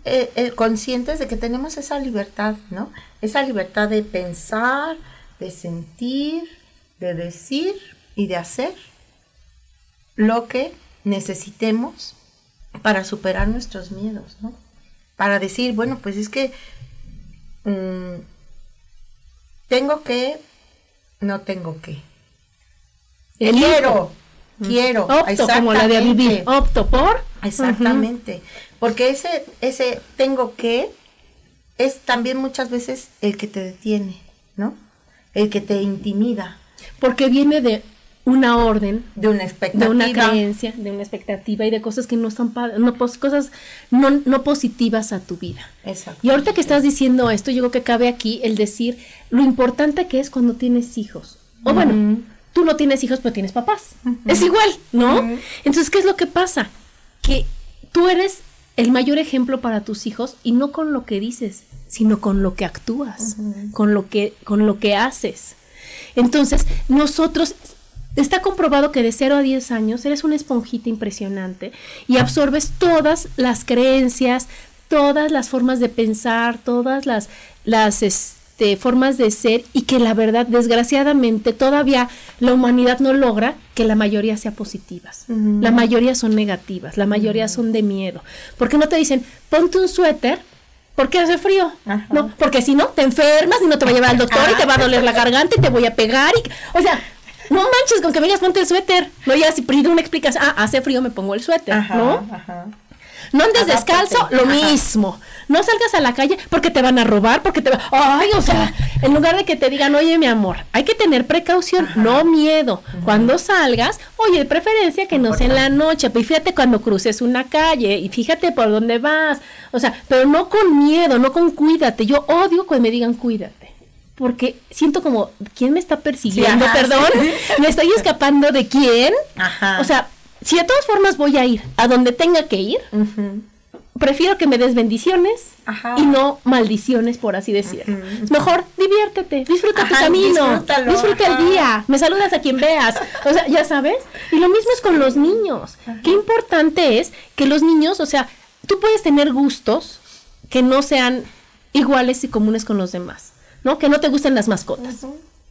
[SPEAKER 2] eh, eh, conscientes de que tenemos esa libertad, ¿no? Esa libertad de pensar, de sentir, de decir y de hacer lo que necesitemos para superar nuestros miedos, ¿no? Para decir, bueno, pues es que mm, tengo que, no tengo que.
[SPEAKER 1] Elijo.
[SPEAKER 2] Quiero, quiero.
[SPEAKER 1] Opto, como la de vivir. Opto por.
[SPEAKER 2] Exactamente. Porque ese, ese tengo que es también muchas veces el que te detiene, ¿no? El que te intimida
[SPEAKER 1] Porque viene de una orden,
[SPEAKER 2] de una
[SPEAKER 1] de
[SPEAKER 2] expectativa.
[SPEAKER 1] una creencia, de una expectativa y de cosas que no están no cosas no, no positivas a tu vida.
[SPEAKER 2] Exacto.
[SPEAKER 1] Y ahorita que estás diciendo esto, yo creo que cabe aquí el decir lo importante que es cuando tienes hijos. O bueno, tú no tienes hijos, pero tienes papás. Es igual, ¿no? Entonces, ¿qué es lo que pasa? Que tú eres el mayor ejemplo para tus hijos y no con lo que dices, sino con lo que actúas, con lo que con lo que haces. Entonces, nosotros está comprobado que de 0 a 10 años eres una esponjita impresionante y absorbes todas las creencias, todas las formas de pensar, todas las, las este, formas de ser y que la verdad, desgraciadamente, todavía la humanidad no logra que la mayoría sea positivas. La mayoría son negativas, la mayoría son de miedo. ¿Por qué no te dicen, ponte un suéter? porque hace frío?
[SPEAKER 2] Ajá.
[SPEAKER 1] No, porque si no, te enfermas y no te va a llevar al doctor y te va a doler la garganta y te voy a pegar. Y, o sea, no manches con que me digas ponte el suéter. No, ya si pido una explicación, ah, hace frío, me pongo el suéter,
[SPEAKER 2] Ajá,
[SPEAKER 1] ¿no?
[SPEAKER 2] ajá.
[SPEAKER 1] No andes
[SPEAKER 2] Adáptate.
[SPEAKER 1] descalzo, lo mismo. No salgas a la calle porque te van a robar, porque te va... Ay, o sea, en lugar de que te digan, oye, mi amor, hay que tener precaución, no miedo. Cuando salgas, oye, de preferencia que no sea en la noche, pero fíjate cuando cruces una calle y fíjate por dónde vas. O sea, pero no con miedo, no con cuídate. Yo odio cuando me digan cuídate. Porque siento como, ¿quién me está persiguiendo? Perdón. ¿me estoy escapando de quién?
[SPEAKER 2] Ajá.
[SPEAKER 1] O sea, si de todas formas voy a ir a donde tenga que ir, prefiero que me des bendiciones
[SPEAKER 2] Ajá.
[SPEAKER 1] y no maldiciones, por así decirlo. Es Mejor diviértete, disfruta tu camino, disfruta el día, me saludas a quien veas, o sea, ya sabes. Y lo mismo es con los niños. Qué importante es que los niños, o sea, tú puedes tener gustos que no sean iguales y comunes con los demás, ¿no? Que no te gusten las mascotas,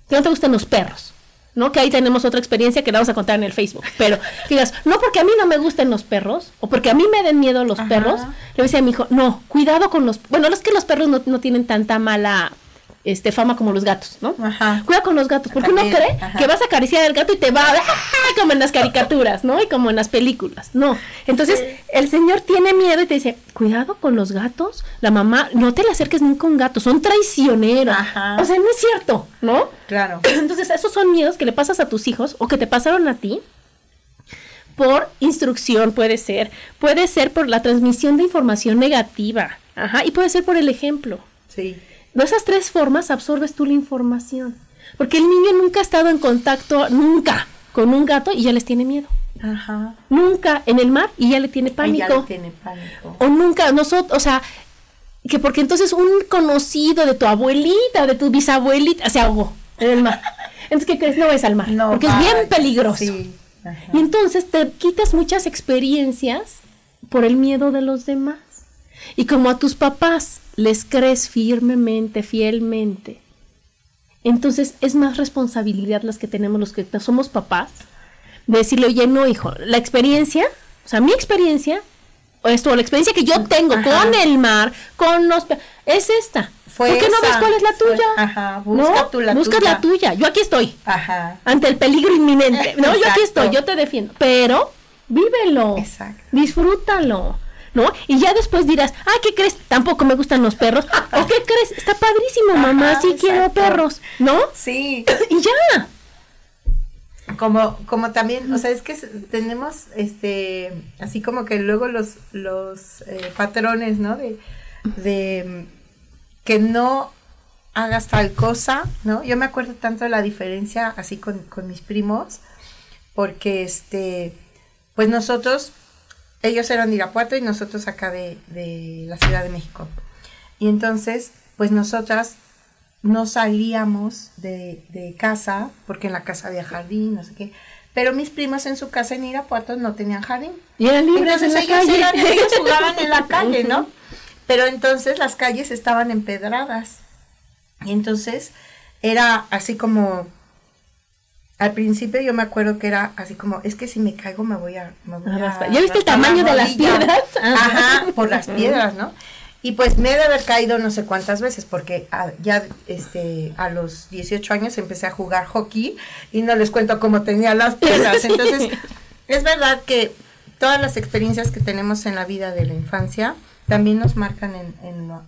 [SPEAKER 1] que no te gusten los perros. ¿no? Que ahí tenemos otra experiencia que la vamos a contar en el Facebook. Pero digas, no porque a mí no me gusten los perros, o porque a mí me den miedo los
[SPEAKER 2] Ajá.
[SPEAKER 1] perros, le decía a mi hijo, no, cuidado con los, bueno, es que los perros no, no tienen tanta mala este fama como los gatos, ¿no?
[SPEAKER 2] Ajá.
[SPEAKER 1] Cuida con los gatos, porque uno cree
[SPEAKER 2] ajá.
[SPEAKER 1] que vas a acariciar al gato y te va a como en las caricaturas, ¿no? Y como en las películas. No. Entonces, el señor tiene miedo y te dice, cuidado con los gatos. La mamá, no te le acerques nunca a un gato, son traicioneros.
[SPEAKER 2] Ajá.
[SPEAKER 1] O sea, no es cierto, ¿no?
[SPEAKER 2] Claro.
[SPEAKER 1] Entonces, esos son miedos que le pasas a tus hijos o que te pasaron a ti por instrucción, puede ser. Puede ser por la transmisión de información negativa. Ajá. Y puede ser por el ejemplo.
[SPEAKER 2] Sí.
[SPEAKER 1] De esas tres formas absorbes tú la información. Porque el niño nunca ha estado en contacto, nunca, con un gato y ya les tiene miedo.
[SPEAKER 2] Ajá.
[SPEAKER 1] Nunca en el mar y ya le tiene pánico.
[SPEAKER 2] le tiene pánico.
[SPEAKER 1] O nunca, nosotros, o sea, que porque entonces un conocido de tu abuelita de tu bisabuelita se ahogó en el mar. Entonces, ¿qué crees? No ves al mar.
[SPEAKER 2] No
[SPEAKER 1] porque es bien peligroso.
[SPEAKER 2] Sí.
[SPEAKER 1] Y entonces te quitas muchas experiencias por el miedo de los demás. Y como a tus papás les crees firmemente, fielmente, entonces es más responsabilidad las que tenemos los que somos papás de decirle, oye, no, hijo, la experiencia, o sea, mi experiencia, o esto, o la experiencia que yo tengo
[SPEAKER 2] Ajá.
[SPEAKER 1] con el mar, con los... es esta.
[SPEAKER 2] Fue
[SPEAKER 1] ¿Por qué no ves cuál es la
[SPEAKER 2] fue-
[SPEAKER 1] tuya?
[SPEAKER 2] ajá, busca
[SPEAKER 1] ¿No?
[SPEAKER 2] tú la
[SPEAKER 1] Busca
[SPEAKER 2] tuya.
[SPEAKER 1] la tuya. Yo aquí estoy
[SPEAKER 2] Ajá.
[SPEAKER 1] ante el peligro inminente. No, yo aquí estoy, yo te defiendo. Pero vívelo.
[SPEAKER 2] Exacto.
[SPEAKER 1] Disfrútalo. ¿No? Y ya después dirás, ah, ¿qué crees? Tampoco me gustan los perros. ¿O qué crees? Está padrísimo, mamá,
[SPEAKER 2] Ajá,
[SPEAKER 1] sí quiero perros. ¿no?
[SPEAKER 2] Sí.
[SPEAKER 1] Y ya.
[SPEAKER 2] como, como también, o sea, es que tenemos, este, así como que luego los, los eh, patrones, ¿no? De, de que no hagas tal cosa, ¿no? Yo me acuerdo tanto de la diferencia así con, con mis primos, porque este, pues nosotros, ellos eran de Irapuato y nosotros acá de, de la Ciudad de México. Y entonces, pues nosotras no salíamos de, de, casa, porque en la casa había jardín, no sé qué. Pero mis primas en su casa en Irapuato no tenían jardín.
[SPEAKER 1] Y eran libres en la
[SPEAKER 2] ellos,
[SPEAKER 1] calle.
[SPEAKER 2] eran- ellos jugaban en la calle, ¿no? Pero entonces las calles estaban empedradas. Y entonces era así como, al principio yo me acuerdo que era así como, es que si me caigo me voy a... Me voy
[SPEAKER 1] A. ¿Ya viste el
[SPEAKER 2] la
[SPEAKER 1] tamaño de las
[SPEAKER 2] rodilla".
[SPEAKER 1] piedras?
[SPEAKER 2] Ajá, por las piedras, ¿no? Y pues me he de haber caído no sé cuántas veces, porque a- ya este, a los 18 años empecé a jugar hockey y no les cuento cómo tenía las piedras. Entonces, es verdad que todas las experiencias que tenemos en la vida de la infancia también nos marcan en,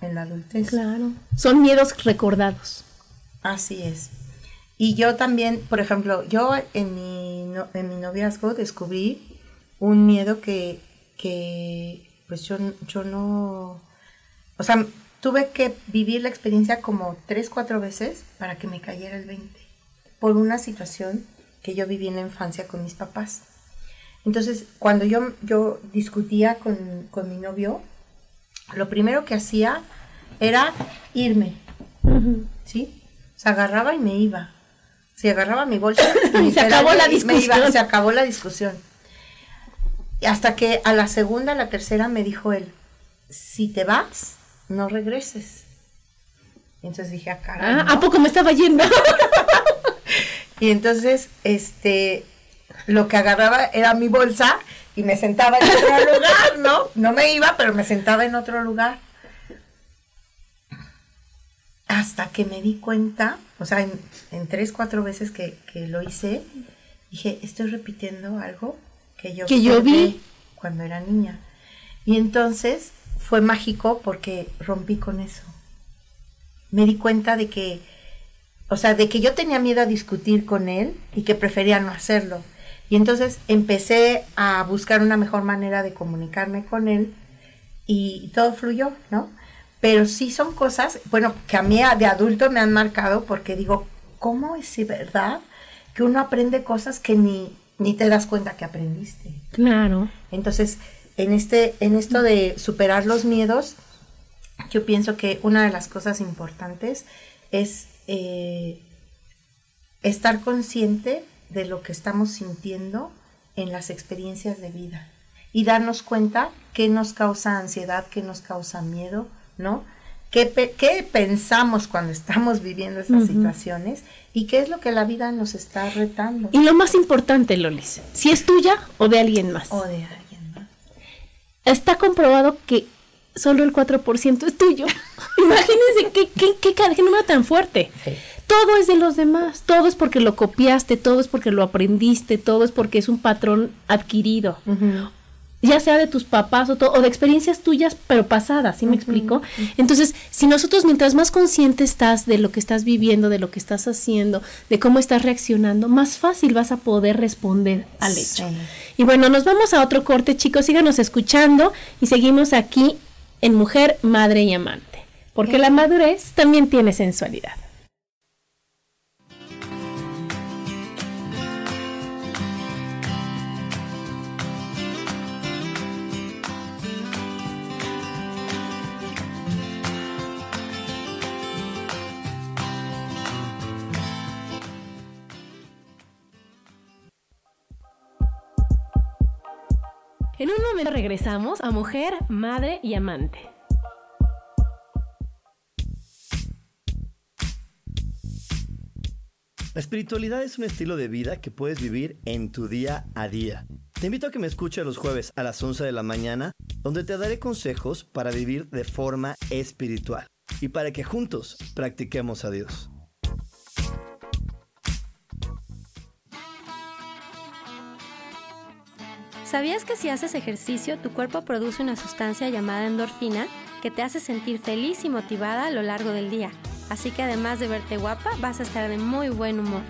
[SPEAKER 2] en la adultez.
[SPEAKER 1] Claro. Son miedos recordados.
[SPEAKER 2] Así es. Y yo también, por ejemplo, yo en mi, no- en mi noviazgo descubrí un miedo que, que pues yo, yo no, o sea, tuve que vivir la experiencia como tres, cuatro veces para que me cayera el 20, por una situación que yo viví en la infancia con mis papás. Entonces, cuando yo, yo discutía con, con mi novio, lo primero que hacía era irme, ¿sí? Se agarraba y me iba. Se agarraba mi bolsa
[SPEAKER 1] Y se acabó la
[SPEAKER 2] me iba,
[SPEAKER 1] discusión.
[SPEAKER 2] se acabó la discusión. Y hasta que a la segunda, a la tercera me dijo él, si te vas, no regreses. Y entonces dije, ah, caray,
[SPEAKER 1] Ah,
[SPEAKER 2] ¿no?
[SPEAKER 1] ¿A poco me estaba yendo?
[SPEAKER 2] Y entonces, este, lo que agarraba era mi bolsa y me sentaba en otro lugar, ¿no? No me iba, pero me sentaba en otro lugar. Hasta que me di cuenta, o sea, en, en tres, cuatro veces que, que lo hice, dije, estoy repitiendo algo que yo,
[SPEAKER 1] Que yo vi.
[SPEAKER 2] cuando era niña. Y entonces fue mágico porque rompí con eso. Me di cuenta de que o sea, de que yo tenía miedo a discutir con él y que prefería no hacerlo. Y entonces empecé a buscar una mejor manera de comunicarme con él y todo fluyó, ¿no? Pero sí son cosas, bueno, que a mí de adulto me han marcado porque digo, ¿cómo es verdad que uno aprende cosas que ni, ni te das cuenta que aprendiste?
[SPEAKER 1] Claro.
[SPEAKER 2] Entonces, en, este, en esto de superar los miedos, yo pienso que una de las cosas importantes es eh, estar consciente de lo que estamos sintiendo en las experiencias de vida y darnos cuenta qué nos causa ansiedad, qué nos causa miedo, ¿no? ¿Qué, pe- qué pensamos cuando estamos viviendo esas situaciones y qué es lo que la vida nos está retando?
[SPEAKER 1] Y lo más importante, Lolis, si es tuya o de alguien más.
[SPEAKER 2] O de alguien más.
[SPEAKER 1] Está comprobado que solo el 4% es tuyo. Imagínense qué, qué, qué, qué número tan fuerte.
[SPEAKER 2] Sí.
[SPEAKER 1] Todo es de los demás, todo es porque lo copiaste, todo es porque lo aprendiste, todo es porque es un patrón adquirido. Ya sea de tus papás o, de experiencias tuyas, pero pasadas, ¿sí me explico? Entonces, si nosotros mientras más consciente estás de lo que estás viviendo, de lo que estás haciendo, de cómo estás reaccionando, más fácil vas a poder responder al hecho.
[SPEAKER 2] Sí.
[SPEAKER 1] Y bueno, nos vamos a otro corte, chicos. Síganos escuchando y seguimos aquí en Mujer, Madre y Amante. Porque la madurez también tiene sensualidad. En un momento regresamos a Mujer, Madre y Amante.
[SPEAKER 3] La espiritualidad es un estilo de vida que puedes vivir en tu día a día. Te invito a que me escuches los jueves a las 11 de la mañana, donde te daré consejos para vivir de forma espiritual y para que juntos practiquemos a Dios.
[SPEAKER 8] ¿Sabías que si haces ejercicio tu cuerpo produce una sustancia llamada endorfina que te hace sentir feliz y motivada a lo largo del día? Así que además de verte guapa, vas a estar de muy buen humor.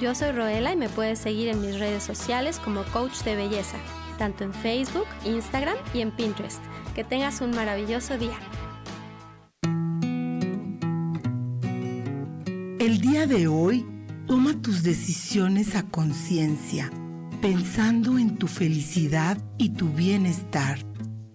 [SPEAKER 8] Yo soy Roela y me puedes seguir en mis redes sociales como coach de belleza, tanto en Facebook, Instagram y en Pinterest. Que tengas un maravilloso día.
[SPEAKER 7] El día de hoy, toma tus decisiones a conciencia, pensando en tu felicidad y tu bienestar.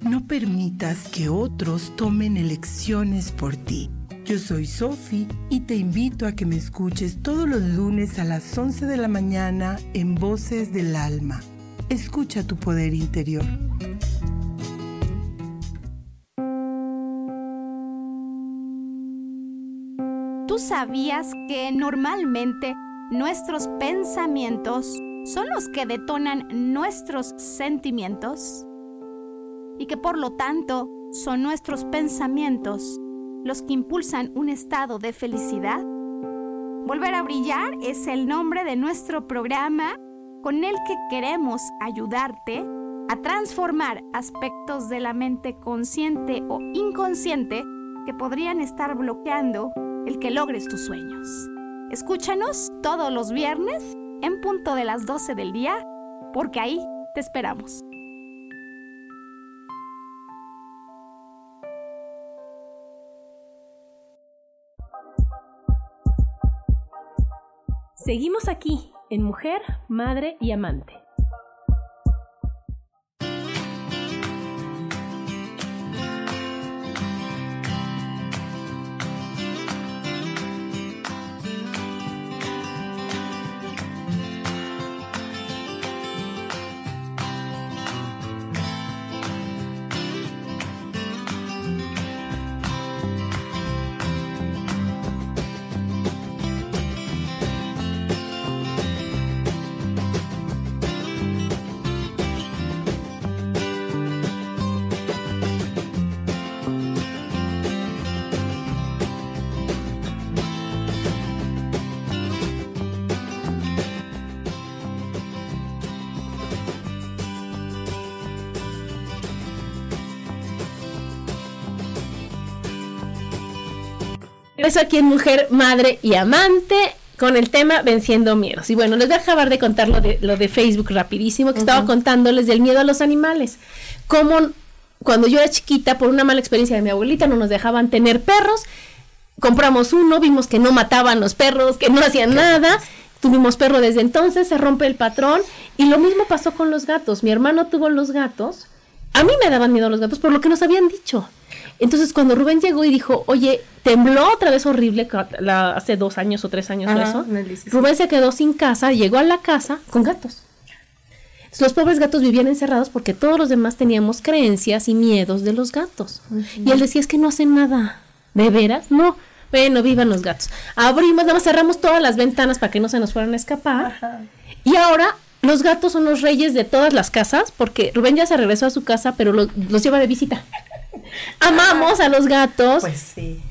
[SPEAKER 7] No permitas que otros tomen elecciones por ti. Yo soy Sofi y te invito a que me escuches todos los lunes a las 11 de la mañana en Voces del Alma. Escucha tu poder interior.
[SPEAKER 4] ¿Tú sabías que normalmente nuestros pensamientos son los que detonan nuestros sentimientos? Y que por lo tanto son nuestros pensamientos los que impulsan un estado de felicidad? Volver a brillar es el nombre de nuestro programa con el que queremos ayudarte a transformar aspectos de la mente consciente o inconsciente que podrían estar bloqueando el que logres tus sueños. Escúchanos todos los viernes en punto de las 12 del día, porque ahí te esperamos.
[SPEAKER 1] Seguimos aquí en Mujer, Madre y Amante. Eso aquí en Mujer, Madre y Amante con el tema Venciendo Miedos. Y bueno, les voy a acabar de contar lo de, lo de Facebook rapidísimo, que estaba contándoles del miedo a los animales. Como cuando yo era chiquita, por una mala experiencia de mi abuelita, no nos dejaban tener perros. Compramos uno, vimos que no mataban los perros, que no hacían nada. Tuvimos perro desde entonces, se rompe el patrón. Y lo mismo pasó con los gatos. Mi hermano tuvo los gatos. A mí me daban miedo los gatos por lo que nos habían dicho. Entonces, cuando Rubén llegó y dijo, oye, tembló otra vez horrible, la, hace dos años o tres años eso, Rubén se quedó sin casa, llegó a la casa con gatos. los pobres gatos vivían encerrados porque todos los demás teníamos creencias y miedos de los gatos. Y él decía, es que no hacen nada. ¿De veras? No. Bueno, vivan los gatos. Abrimos, nada más cerramos todas las ventanas para que no se nos fueran a escapar. Y ahora los gatos son los reyes de todas las casas porque Rubén ya se regresó a su casa, pero los lleva de visita. Amamos a los gatos.
[SPEAKER 2] Pues sí.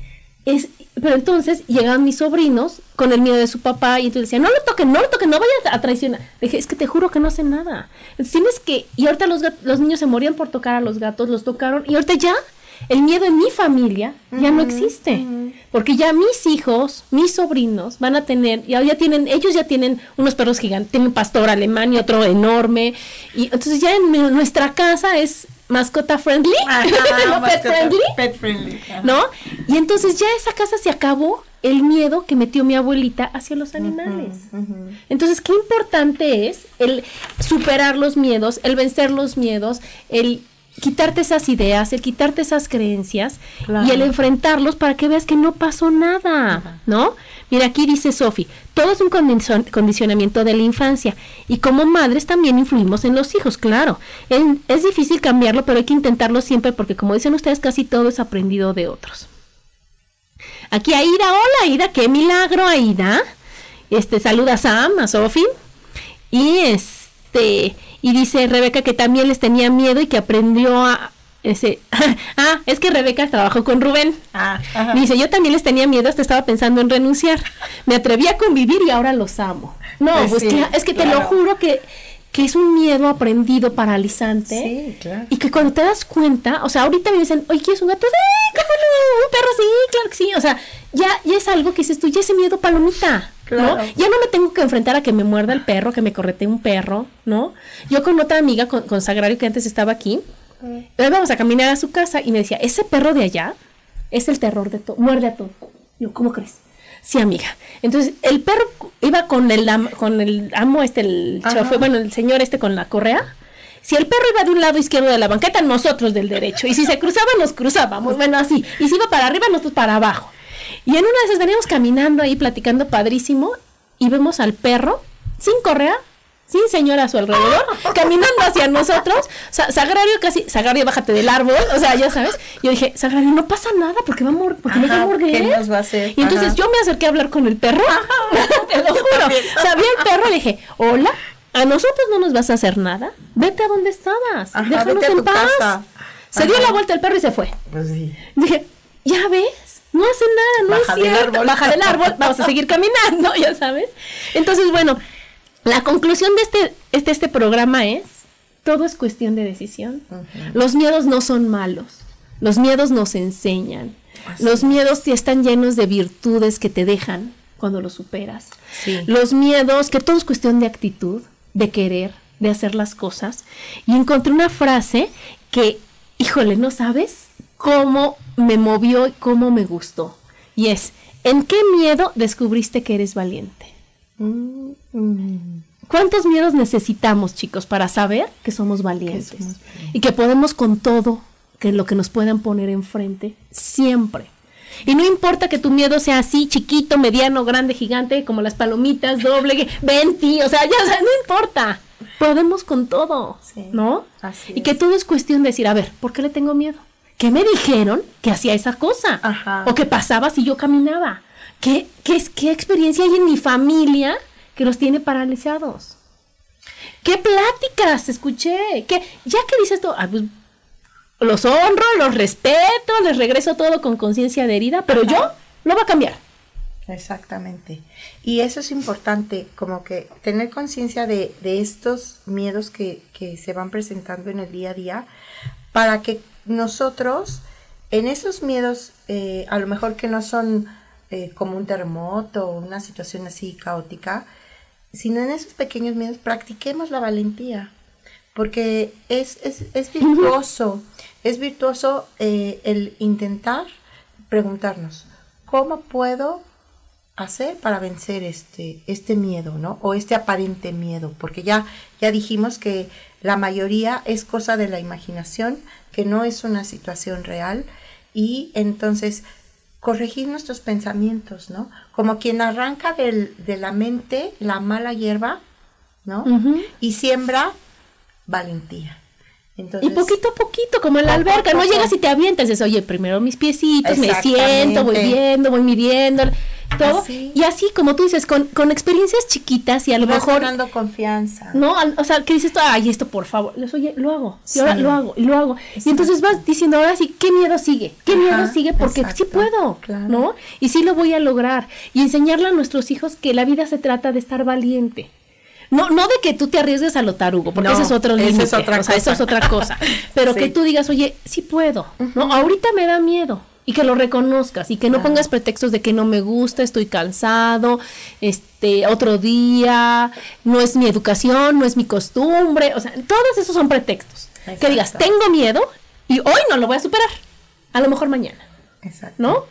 [SPEAKER 1] Es, pero entonces llegaban mis sobrinos con el miedo de su papá y entonces decían, no lo toquen, no lo toquen, no vayan a traicionar. Le dije, es que te juro que no hacen nada. tienes que, y ahorita los, los niños se morían por tocar a los gatos, los tocaron y ahorita ya el miedo en mi familia ya no existe. Porque ya mis hijos, mis sobrinos van a tener, ya, ya tienen, ellos ya tienen unos perros gigantes, tienen pastor alemán y otro enorme. Y entonces ya en nuestra casa es mascota friendly, pet friendly,
[SPEAKER 2] pet friendly
[SPEAKER 1] ¿no? Y entonces ya esa casa se acabó el miedo que metió mi abuelita hacia los animales. Entonces, qué importante es el superar los miedos, el vencer los miedos, el quitarte esas ideas, el quitarte esas creencias y el enfrentarlos para que veas que no pasó nada, ¿no? Mira, aquí dice Sofi, todo es un condicionamiento de la infancia y como madres también influimos en los hijos, claro. es difícil cambiarlo, pero hay que intentarlo siempre porque como dicen ustedes, casi todo es aprendido de otros. Aquí Aida, hola Aida, qué milagro Aida. Este, saluda a Sam, a Sofi. Y este, y dice Rebeca que también les tenía miedo y que aprendió a, ese, ah, es que Rebeca trabajó con Rubén. Ah, Dice, yo también les tenía miedo, hasta estaba pensando en renunciar. Me atreví a convivir y ahora los amo. No, pues, pues es que te lo juro que, que es un miedo aprendido paralizante.
[SPEAKER 2] Sí, claro.
[SPEAKER 1] Y que cuando te das cuenta, o sea, ahorita me dicen, oye, ¿quieres un gato? ¡Sí! ¿Cómo no? Un perro, sí, claro que sí. O sea, ya, ya es algo que dices tú, ya ese miedo palomita. ¿no? Ya no me tengo que enfrentar a que me muerda el perro, que me correte un perro, ¿no? Yo con otra amiga, con, con Sagrario, que antes estaba aquí, vamos a caminar a su casa y me decía, ese perro de allá es el terror de todo, muerde a todo. Yo, ¿cómo crees? Sí, amiga. Entonces, el perro iba con el, con el amo, este, el chofer, bueno, el señor este con la correa. Si el perro iba de un lado izquierdo de la banqueta, nosotros del derecho. Y si se cruzaba, nos cruzábamos. Bueno, así. Y si iba para arriba, nosotros para abajo. Y en una de esas veníamos caminando ahí, platicando padrísimo, y vemos al perro, sin correa, sin señora a su alrededor, caminando hacia nosotros. Sagrario casi, Sagrario, bájate del árbol, o sea, ya sabes. Yo dije, Sagrario, no pasa nada, porque va a morir, porque morder.
[SPEAKER 2] ¿Qué nos va a hacer?
[SPEAKER 1] Y entonces yo me acerqué a hablar con el perro, te lo juro. O vi al perro y le dije, hola, a nosotros no nos vas a hacer nada, vete a donde estabas, déjanos en paz. Se dio la vuelta el perro y se fue.
[SPEAKER 2] Pues sí.
[SPEAKER 1] Dije, ¿ya ves? No hace nada, no
[SPEAKER 2] Baja
[SPEAKER 1] es
[SPEAKER 2] del
[SPEAKER 1] cierto.
[SPEAKER 2] árbol.
[SPEAKER 1] Baja del árbol, vamos a seguir caminando, ya sabes. Entonces, bueno, la conclusión de este, este, este programa es, todo es cuestión de decisión. Los miedos no son malos, los miedos nos enseñan. los miedos están llenos de virtudes que te dejan cuando los superas.
[SPEAKER 2] Sí.
[SPEAKER 1] Los miedos, que todo es cuestión de actitud, de querer, de hacer las cosas. Y encontré una frase que, híjole, ¿no sabes cómo me movió y cómo me gustó? Y es, ¿en qué miedo descubriste que eres valiente? ¿Cuántos miedos necesitamos, chicos, para saber que somos valientes? Y que podemos con todo que lo que nos puedan poner enfrente, siempre. Y no importa que tu miedo sea así, chiquito, mediano, grande, gigante, como las palomitas, doble, 20, o sea, ya, o sea, no importa. Podemos con todo,
[SPEAKER 2] Sí,
[SPEAKER 1] ¿no?
[SPEAKER 2] así
[SPEAKER 1] y que todo es cuestión de decir, a ver, ¿por qué le tengo miedo? ¿Qué me dijeron que hacía esa cosa?
[SPEAKER 2] Ajá.
[SPEAKER 1] ¿O qué pasaba si yo caminaba? ¿Qué, qué, ¿Qué experiencia hay en mi familia que los tiene paralizados? ¿Qué pláticas escuché? ¿Qué, ya que dices esto, ah, pues, los honro, los respeto, les regreso todo con conciencia de herida, pero yo lo va a cambiar.
[SPEAKER 2] Exactamente. Y eso es importante, como que tener conciencia de, de estos miedos que, que se van presentando en el día a día, para que nosotros, en esos miedos, eh, a lo mejor que no son eh, como un terremoto o una situación así caótica, sino en esos pequeños miedos, practiquemos la valentía, porque es, es, es virtuoso, es virtuoso eh, el intentar preguntarnos, ¿cómo puedo hacer para vencer este, este miedo, ¿no? O este aparente miedo, porque ya, ya dijimos que la mayoría es cosa de la imaginación, que no es una situación real, y entonces corregir nuestros pensamientos, ¿no? Como quien arranca del- de la mente la mala hierba, ¿no? Y siembra valentía. Entonces,
[SPEAKER 1] Y poquito a poquito, como en la alberca, no llegas y te avientas, dices, oye, primero mis piecitos, me siento, voy viendo, voy midiendo, todo.
[SPEAKER 2] Así.
[SPEAKER 1] Y así, como tú dices, con, con experiencias chiquitas y a lo
[SPEAKER 2] vas
[SPEAKER 1] mejor
[SPEAKER 2] ganando confianza.
[SPEAKER 1] No, al- o sea, que dices ay, esto por favor, les oye, lo hago, y ahora lo hago, y lo hago. Y entonces vas diciendo, ahora sí, ¿qué miedo sigue? ¿Qué
[SPEAKER 2] Ajá,
[SPEAKER 1] miedo sigue? Porque sí puedo,
[SPEAKER 2] claro.
[SPEAKER 1] ¿no? Y sí lo voy a lograr. Y enseñarle a nuestros hijos que la vida se trata de estar valiente. No, no de que tú te arriesgues a lo tarugo, porque
[SPEAKER 2] No,
[SPEAKER 1] ese es otro
[SPEAKER 2] esa es
[SPEAKER 1] límite,
[SPEAKER 2] otra
[SPEAKER 1] o sea, eso es otra cosa. Pero que tú digas, oye, sí puedo, ¿no? Ahorita me da miedo. Y que lo reconozcas y que no pongas pretextos de que no me gusta, estoy cansado, este, otro día, no es mi educación, no es mi costumbre, o sea, todos esos son pretextos. Que digas, tengo miedo y hoy no lo voy a superar, a lo mejor mañana.
[SPEAKER 2] Exacto.
[SPEAKER 1] ¿no?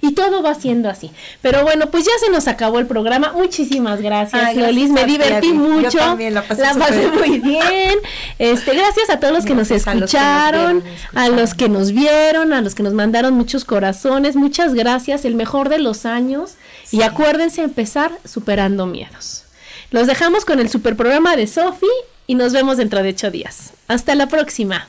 [SPEAKER 1] Y todo va siendo así. Pero bueno, pues ya se nos acabó el programa. Muchísimas gracias,
[SPEAKER 2] Ay,
[SPEAKER 1] Lolis. Me divertí.
[SPEAKER 2] Yo
[SPEAKER 1] mucho.
[SPEAKER 2] también la pasé
[SPEAKER 1] muy bien. Este, gracias a todos los que nos
[SPEAKER 2] Gracias
[SPEAKER 1] escucharon, a los que nos vieron, a los que nos mandaron muchos corazones. Muchas gracias. El mejor de los años. Y acuérdense empezar superando miedos. Los dejamos con el super programa de Sofi y nos vemos dentro de ocho días. Hasta la próxima.